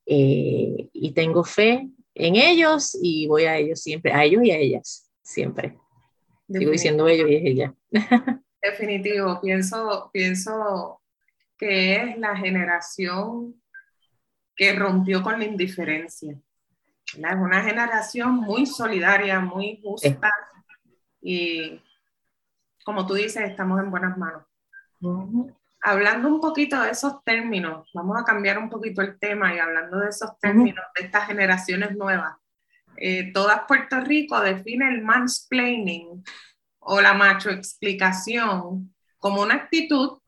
Eh, y tengo fe en ellos y voy a ellos siempre, a ellos y a ellas, siempre. Sigo diciendo ellos y ella. Definitivo, pienso, pienso que es la generación que rompió con la indiferencia. Es una generación muy solidaria, muy justa y como tú dices, estamos en buenas manos. Hablando un poquito de esos términos, vamos a cambiar un poquito el tema y hablando de esos términos de estas generaciones nuevas. eh, todas Puerto Rico define el mansplaining o la macho explicación como una actitud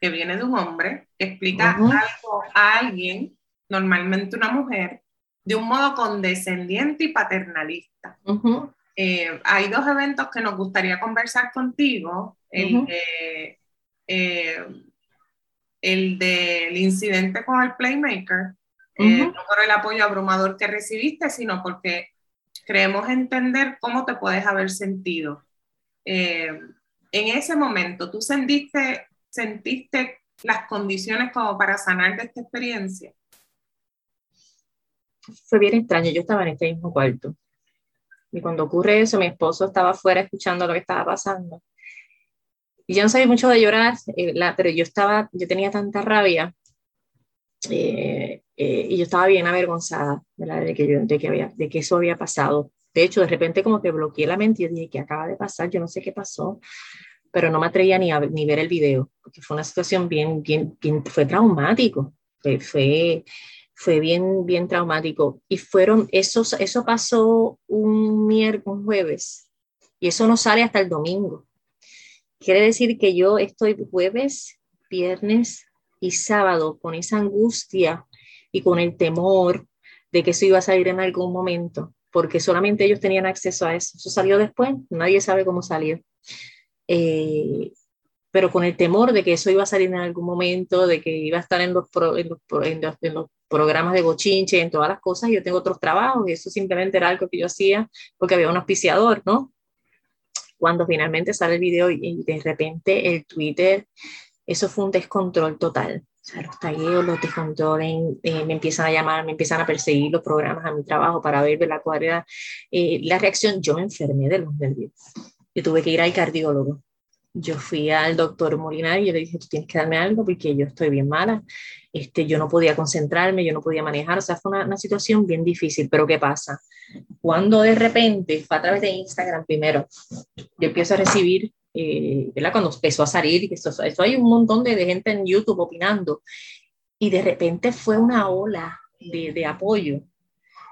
que viene de un hombre que explica algo a alguien, normalmente una mujer, de un modo condescendiente y paternalista. Eh, hay dos eventos que nos gustaría conversar contigo. El, eh, el del incidente con el Playmaker, eh, no por el apoyo abrumador que recibiste, sino porque creemos entender cómo te puedes haber sentido. en ese momento, ¿tú sentiste, sentiste las condiciones como para sanar de esta experiencia? Fue bien extraño, yo estaba en este mismo cuarto. Y cuando ocurre eso, mi esposo estaba afuera escuchando lo que estaba pasando. Y yo no sabía mucho de llorar, eh, pero yo estaba, yo tenía tanta rabia eh, eh, y yo estaba bien avergonzada De, que yo, de, que había, de que eso había pasado. De hecho, de repente como que bloqueé la mente y dije, ¿qué acaba de pasar? Yo no sé qué pasó, pero no me atrevía ni a ni ver el video, porque fue una situación bien, bien, bien fue traumático, fue, fue, fue bien, bien traumático. Y fueron, eso, eso pasó un miércoles, un jueves, y eso no sale hasta el domingo. Quiere decir que yo estoy jueves, viernes y sábado con esa angustia y con el temor de que eso iba a salir en algún momento, porque solamente ellos tenían acceso a eso. Eso salió después, nadie sabe cómo salió. Eh, pero con el temor de que eso iba a salir en algún momento, de que iba a estar en los, en los, en los, programas de bochinche, en todas las cosas, yo tengo otros trabajos y eso simplemente era algo que yo hacía porque había un auspiciador, ¿no? Cuando finalmente sale el video y, de repente el Twitter, eso fue un descontrol total. O sea, los tagueos, los descontrolen, eh, me empiezan a llamar, me empiezan a perseguir los programas a mi trabajo para ver la cuál era eh, la reacción. Yo me enfermé de los nervios. Yo tuve que ir al cardiólogo yo fui al doctor Molinar y yo le dije, tú tienes que darme algo porque yo estoy bien mala, este, yo no podía concentrarme, yo no podía manejar, o sea, fue una, situación bien difícil, pero ¿qué pasa? Cuando de repente, fue a través de Instagram primero, yo empiezo a recibir, eh, ¿verdad? Cuando empezó a salir, esto, esto hay un montón de, de, gente en YouTube opinando, y de repente fue una ola de, de apoyo,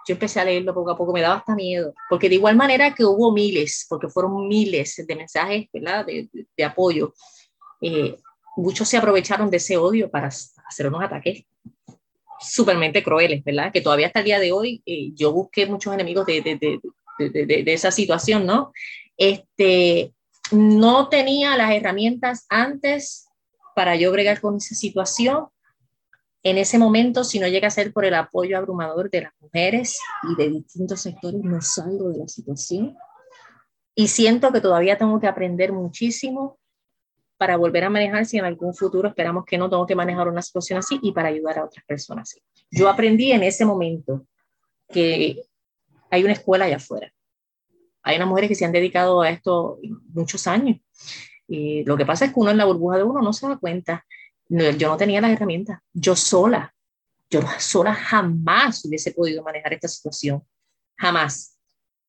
yo empecé a leerlo poco a poco, me daba hasta miedo, porque de igual manera que hubo miles, porque fueron miles de mensajes ¿verdad? De, de, apoyo, eh, muchos se aprovecharon de ese odio para hacer unos ataques supermente crueles, ¿verdad? Que todavía hasta el día de hoy eh, yo busqué muchos enemigos de, de, de, esa situación, ¿no? Este, no tenía las herramientas antes para yo bregar con esa situación en ese momento, si no llega a ser por el apoyo abrumador de las mujeres y de distintos sectores, no salgo de la situación. Y siento que todavía tengo que aprender muchísimo para volver a manejar si en algún futuro esperamos que no tengo que manejar una situación así y para ayudar a otras personas. Yo aprendí en ese momento que hay una escuela allá afuera. Hay unas mujeres que se han dedicado a esto muchos años. Y lo que pasa es que uno en la burbuja de uno no se da cuenta yo no tenía las herramientas. Yo sola, yo sola jamás hubiese podido manejar esta situación. Jamás,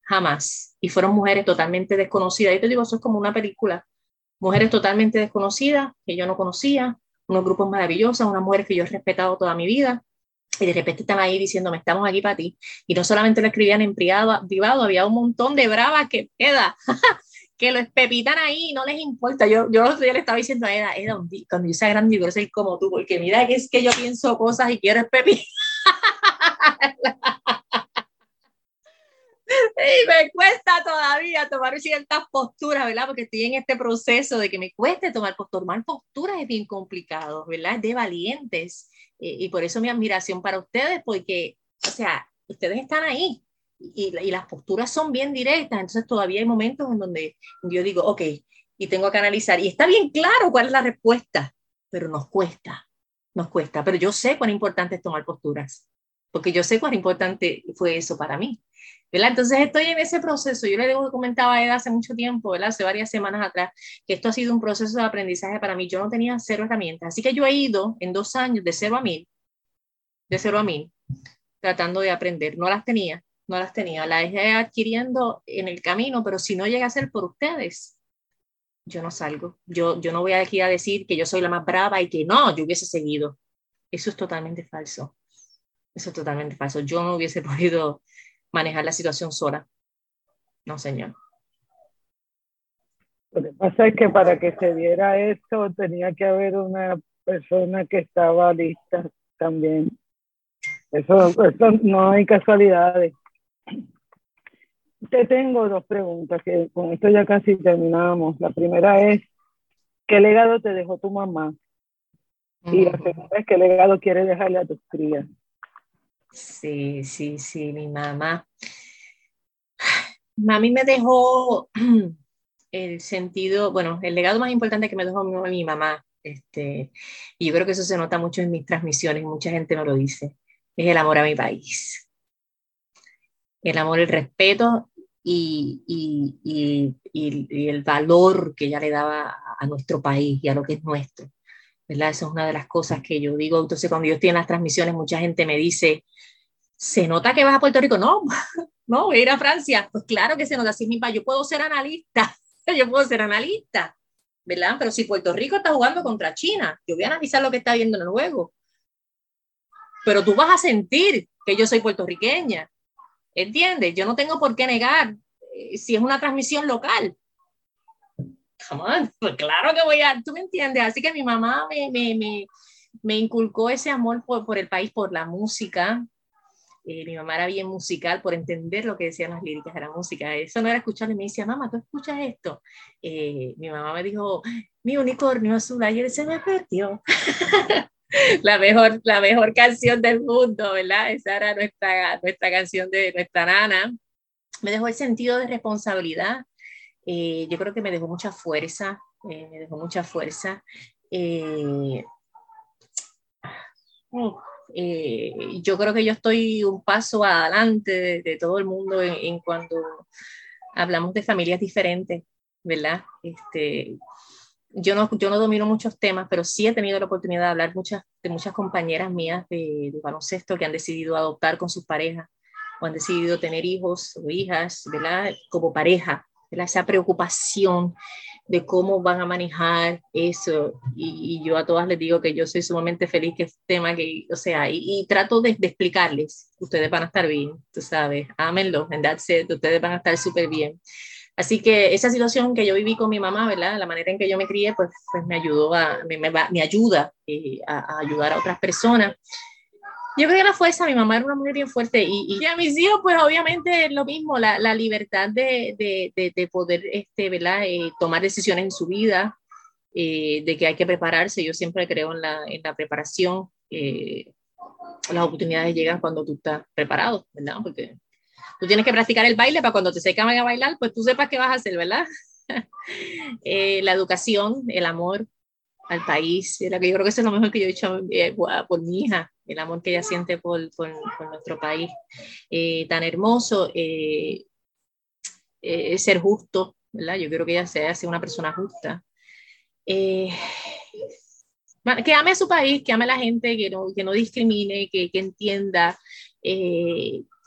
jamás. Y fueron mujeres totalmente desconocidas. Y te digo, eso es como una película. Mujeres totalmente desconocidas que yo no conocía, unos grupos maravillosos, unas mujeres que yo he respetado toda mi vida. Y de repente están ahí diciéndome, estamos aquí para ti. Y no solamente lo escribían en privado, privado había un montón de bravas que queda. Que lo espepitan ahí no les importa. Yo, yo le estaba diciendo a Eda, Eda, cuando yo sea grande, yo quiero ser como tú, porque mira que es que yo pienso cosas y quiero espepitar. y me cuesta todavía tomar ciertas posturas, ¿verdad? Porque estoy en este proceso de que me cueste tomar posturas. Tomar posturas es bien complicado, ¿verdad? Es de valientes. y por eso mi admiración para ustedes, porque, o sea, ustedes están ahí, y, las posturas son bien directas, entonces todavía hay momentos en donde yo digo, ok, y tengo que analizar, y está bien claro cuál es la respuesta, pero nos cuesta, nos cuesta, pero yo sé cuán importante es tomar posturas, porque yo sé cuán importante fue eso para mí. ¿verdad? Entonces estoy en ese proceso. Yo le comentaba a Eda hace mucho tiempo, ¿verdad? hace varias semanas atrás, que esto ha sido un proceso de aprendizaje para mí. Yo no tenía cero herramientas. Así que yo he ido en dos años de cero a mil, de cero a mil, tratando de aprender. No las tenía no las tenía, las he adquiriendo en el camino, pero si no llega a ser por ustedes, yo no salgo. Yo, yo no voy a decir que yo soy la más brava y que no, yo hubiese seguido. Eso es totalmente falso. Eso es totalmente falso. Yo no hubiese podido manejar la situación sola. No, señor. Lo que pasa es que para que se diera esto tenía que haber una persona que estaba lista también. Eso, eso no hay casualidades. Te tengo dos preguntas, que con esto ya casi terminamos. La primera es, ¿qué legado te dejó tu mamá? Y la segunda es, ¿qué legado quieres dejarle a tus crías? Sí, sí, sí, mi mamá. Mami me dejó el sentido, bueno, el legado más importante que me dejó mi, mamá, este, y yo creo que eso se nota mucho en mis transmisiones, mucha gente me lo dice, es el amor a mi país. El amor, el respeto y, y, y, el valor que ella le daba a nuestro país y a lo que es nuestro. ¿verdad? Esa es una de las cosas que yo digo. Entonces, cuando yo estoy en las transmisiones, mucha gente me dice, ¿se nota que vas a Puerto Rico? No, no, voy a ir a Francia. Pues claro que se nota. así mi país, yo puedo ser analista, yo puedo ser analista, ¿verdad? Pero si Puerto Rico está jugando contra China, yo voy a analizar lo que está viendo en el juego. Pero tú vas a sentir que yo soy puertorriqueña, ¿entiendes? Yo no tengo por qué negar eh, si es una transmisión local. Come on, pues claro que voy a, tú me entiendes. Así que mi mamá me, me, me, me inculcó ese amor por, por el país, por la música, eh, mi mamá era bien musical por entender lo que decían las líricas de la música. Eso no era escucharle, me decía, mamá, ¿tú escuchas esto? Eh, mi mamá me dijo, mi unicornio azul ayer se me perdió. la, mejor, la mejor canción del mundo, ¿verdad? Esa era nuestra, nuestra canción de nuestra nana. Me dejó el sentido de responsabilidad. Eh, yo creo que me dejó mucha fuerza, me dejó mucha fuerza. Eh, yo creo que yo estoy un paso adelante de, todo el mundo en, cuanto hablamos de familias diferentes, ¿verdad? Este, yo, no, yo no domino muchos temas, pero sí he tenido la oportunidad de hablar muchas, de muchas compañeras mías de, de baloncesto que han decidido adoptar con sus parejas o han decidido tener hijos o hijas, ¿verdad? Como pareja, ¿verdad? Esa preocupación de cómo van a manejar eso. Y, yo a todas les digo que yo soy sumamente feliz que es tema que, o sea, y, trato de, explicarles, ustedes van a estar bien, tú sabes, ámenlo, en that set, ustedes van a estar súper bien. Así que esa situación que yo viví con mi mamá, ¿verdad? La manera en que yo me crié, pues, pues me ayudó a, me, me, ayuda eh, a, a ayudar a otras personas. Yo creo que la fuerza, mi mamá era una mujer bien fuerte y, y a mis hijos, pues obviamente es lo mismo, la, la libertad de, de, de, poder este, ¿verdad? Eh, tomar decisiones en su vida, eh, de que hay que prepararse. Yo siempre creo en la, en la preparación. Eh, las oportunidades llegan cuando tú estás preparado, ¿verdad? Porque tú tienes que practicar el baile para cuando te secan a bailar, pues tú sepas qué vas a hacer, ¿verdad? la educación, el amor al país, yo creo que eso es lo mejor que yo he hecho por mi hija el amor que ella siente por, por, nuestro país eh, tan hermoso, eh, eh, ser justo, ¿verdad? Yo creo que ella sea, sea una persona justa. que ame a su país, que ame a la gente, que no, que no discrimine, que, que entienda,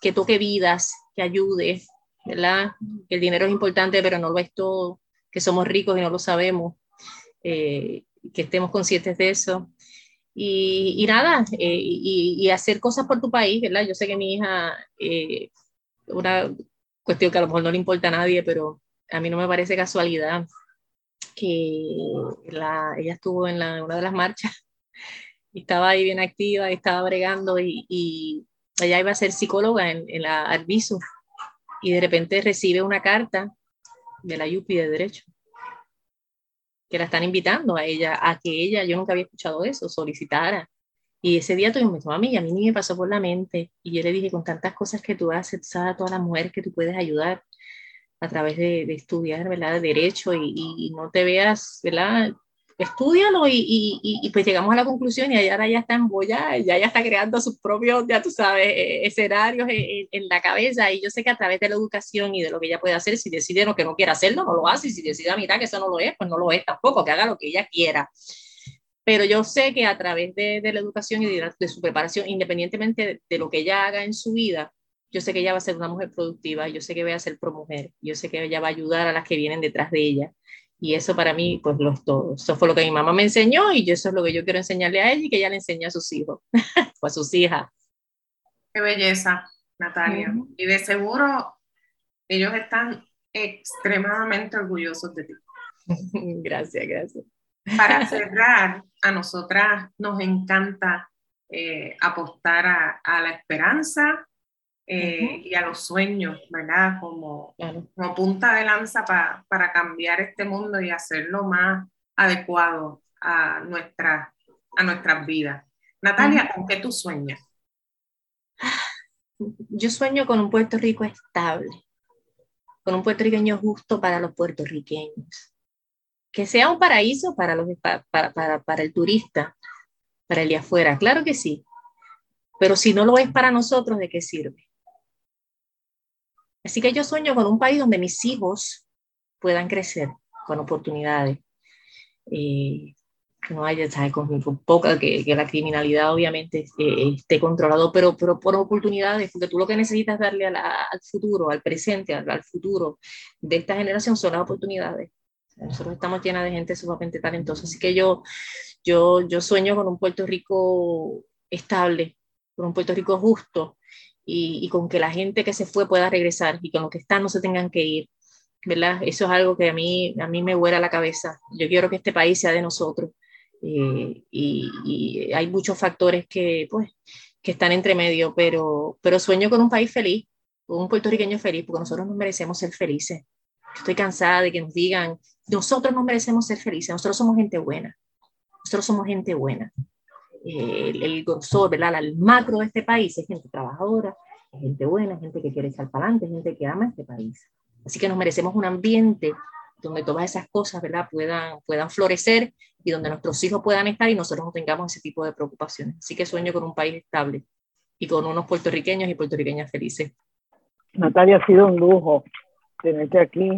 que toque vidas, que ayude, ¿verdad? Que el dinero es importante, pero no lo es todo, que somos ricos y no lo sabemos, que estemos conscientes de eso. Y, y nada, eh, y, hacer cosas por tu país, ¿verdad? Yo sé que mi hija, eh, una cuestión que a lo mejor no le importa a nadie, pero a mí no me parece casualidad que la, ella estuvo en la, una de las marchas y estaba ahí bien activa, estaba bregando y ella iba a ser psicóloga en, en la Arbizu y de repente recibe una carta de la YUPI de Derecho que la están invitando a ella, a que ella, yo nunca había escuchado eso, solicitara. Y ese día tuvimos, a mí, y a mí ni me pasó por la mente. Y yo le dije, con tantas cosas que tú haces, sabes a todas las mujeres que tú puedes ayudar a través de, de estudiar, ¿verdad? De derecho y, y, no te veas, ¿verdad? Estudialo y, y, y, pues llegamos a la conclusión y ahora ya está en boya, ya ya está creando sus propios, ya tú sabes, eh, escenarios en, en, la cabeza y yo sé que a través de la educación y de lo que ella puede hacer, si decide lo que no quiere hacerlo, no lo hace y si decide, mira que eso no lo es, pues no lo es tampoco, que haga lo que ella quiera. Pero yo sé que a través de, de la educación y de, de, su preparación, independientemente de, de lo que ella haga en su vida, yo sé que ella va a ser una mujer productiva, yo sé que va a ser pro mujer, yo sé que ella va a ayudar a las que vienen detrás de ella y eso para mí, pues lo es todo. Eso fue lo que mi mamá me enseñó y eso es lo que yo quiero enseñarle a ella y que ella le enseñe a sus hijos o a sus hijas. Qué belleza. Natalia. Y de seguro ellos están extremadamente orgullosos de ti. gracias, gracias. Para cerrar, a nosotras nos encanta eh, apostar a, la esperanza eh, y a los sueños, ¿verdad? Como, como punta de lanza para cambiar este mundo y hacerlo más adecuado a, nuestra, a nuestras vidas. Natalia, ¿con qué tú sueñas? Yo sueño con un Puerto Rico estable, con un puertorriqueño justo para los puertorriqueños, que sea un paraíso para, los, para, para, para el turista, para el de afuera, claro que sí, pero si no lo es para nosotros, ¿de qué sirve? Así que yo sueño con un país donde mis hijos puedan crecer con oportunidades, eh, que no haya, ¿sabes? Con, poca, que, que, la criminalidad obviamente eh, esté controlado, pero, pero por oportunidades, porque tú lo que necesitas darle al futuro, al presente, al, futuro de esta generación son las oportunidades. Nosotros estamos llenas de gente sumamente talentosa, así que yo, yo, yo sueño con un Puerto Rico estable, con un Puerto Rico justo y, y con que la gente que se fue pueda regresar y con los que están no se tengan que ir ¿verdad? Eso es algo que a mí, a mí me vuela la cabeza. Yo quiero que este país sea de nosotros. Eh, y, hay muchos factores que, pues, que están entre medio, pero, pero sueño con un país feliz, con un puertorriqueño feliz, porque nosotros nos merecemos ser felices. Estoy cansada de que nos digan, nosotros nos merecemos ser felices, nosotros somos gente buena, nosotros somos gente buena. Eh, el, el grosor, ¿verdad? El macro de este país es gente trabajadora, es gente buena, gente que quiere echar para adelante, gente que ama este país. Así que nos merecemos un ambiente donde todas esas cosas ¿verdad? Puedan, puedan florecer y donde nuestros hijos puedan estar y nosotros no tengamos ese tipo de preocupaciones. Así que sueño con un país estable y con unos puertorriqueños y puertorriqueñas felices. Natalia, ha sido un lujo tenerte aquí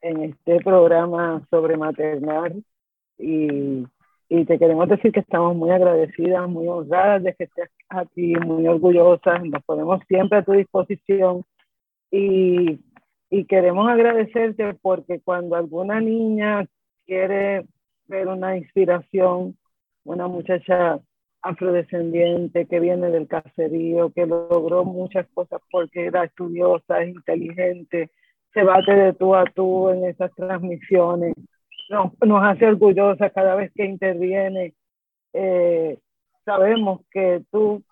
en este programa sobre maternal y, y te queremos decir que estamos muy agradecidas, muy honradas de que estés aquí, muy orgullosas, nos ponemos siempre a tu disposición. Y y queremos agradecerte porque cuando alguna niña quiere ver una inspiración, una muchacha afrodescendiente que viene del caserío, que logró muchas cosas porque era estudiosa, es inteligente, se bate de tú a tú en esas transmisiones, nos, nos hace orgullosa cada vez que interviene. Eh, sabemos que tú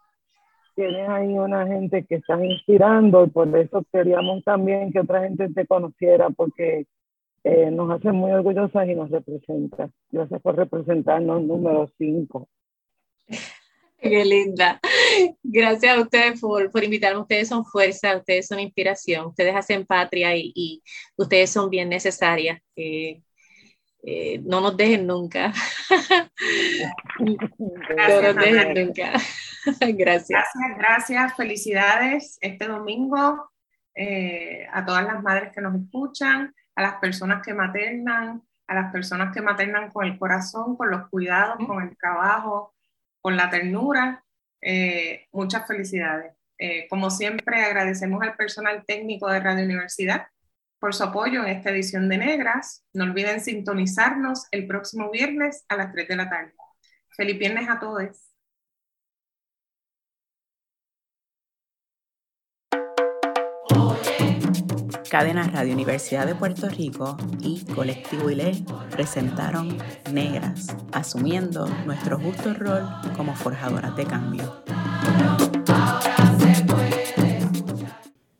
tienes ahí una gente que está inspirando y por eso queríamos también que otra gente te conociera porque eh, nos hace muy orgullosas y nos representa. Gracias por representarnos número 5. Qué linda. Gracias a ustedes por, por invitarme. Ustedes son fuerza, ustedes son inspiración, ustedes hacen patria y, y ustedes son bien necesarias. Eh, eh, no nos dejen nunca. no nos dejen nunca. gracias. Gracias, gracias. Felicidades este domingo eh, a todas las madres que nos escuchan, a las personas que maternan, a las personas que maternan con el corazón, con los cuidados, con el trabajo, con la ternura. Eh, muchas felicidades. como siempre, agradecemos al personal técnico de Radio Universidad por su apoyo en esta edición de Negras. No olviden sintonizarnos el próximo viernes a las 3 de la tarde. Feliz viernes a todos. Cadena Radio Universidad de Puerto Rico y Colectivo ILE presentaron Negras, asumiendo nuestro justo rol como forjadoras de cambio.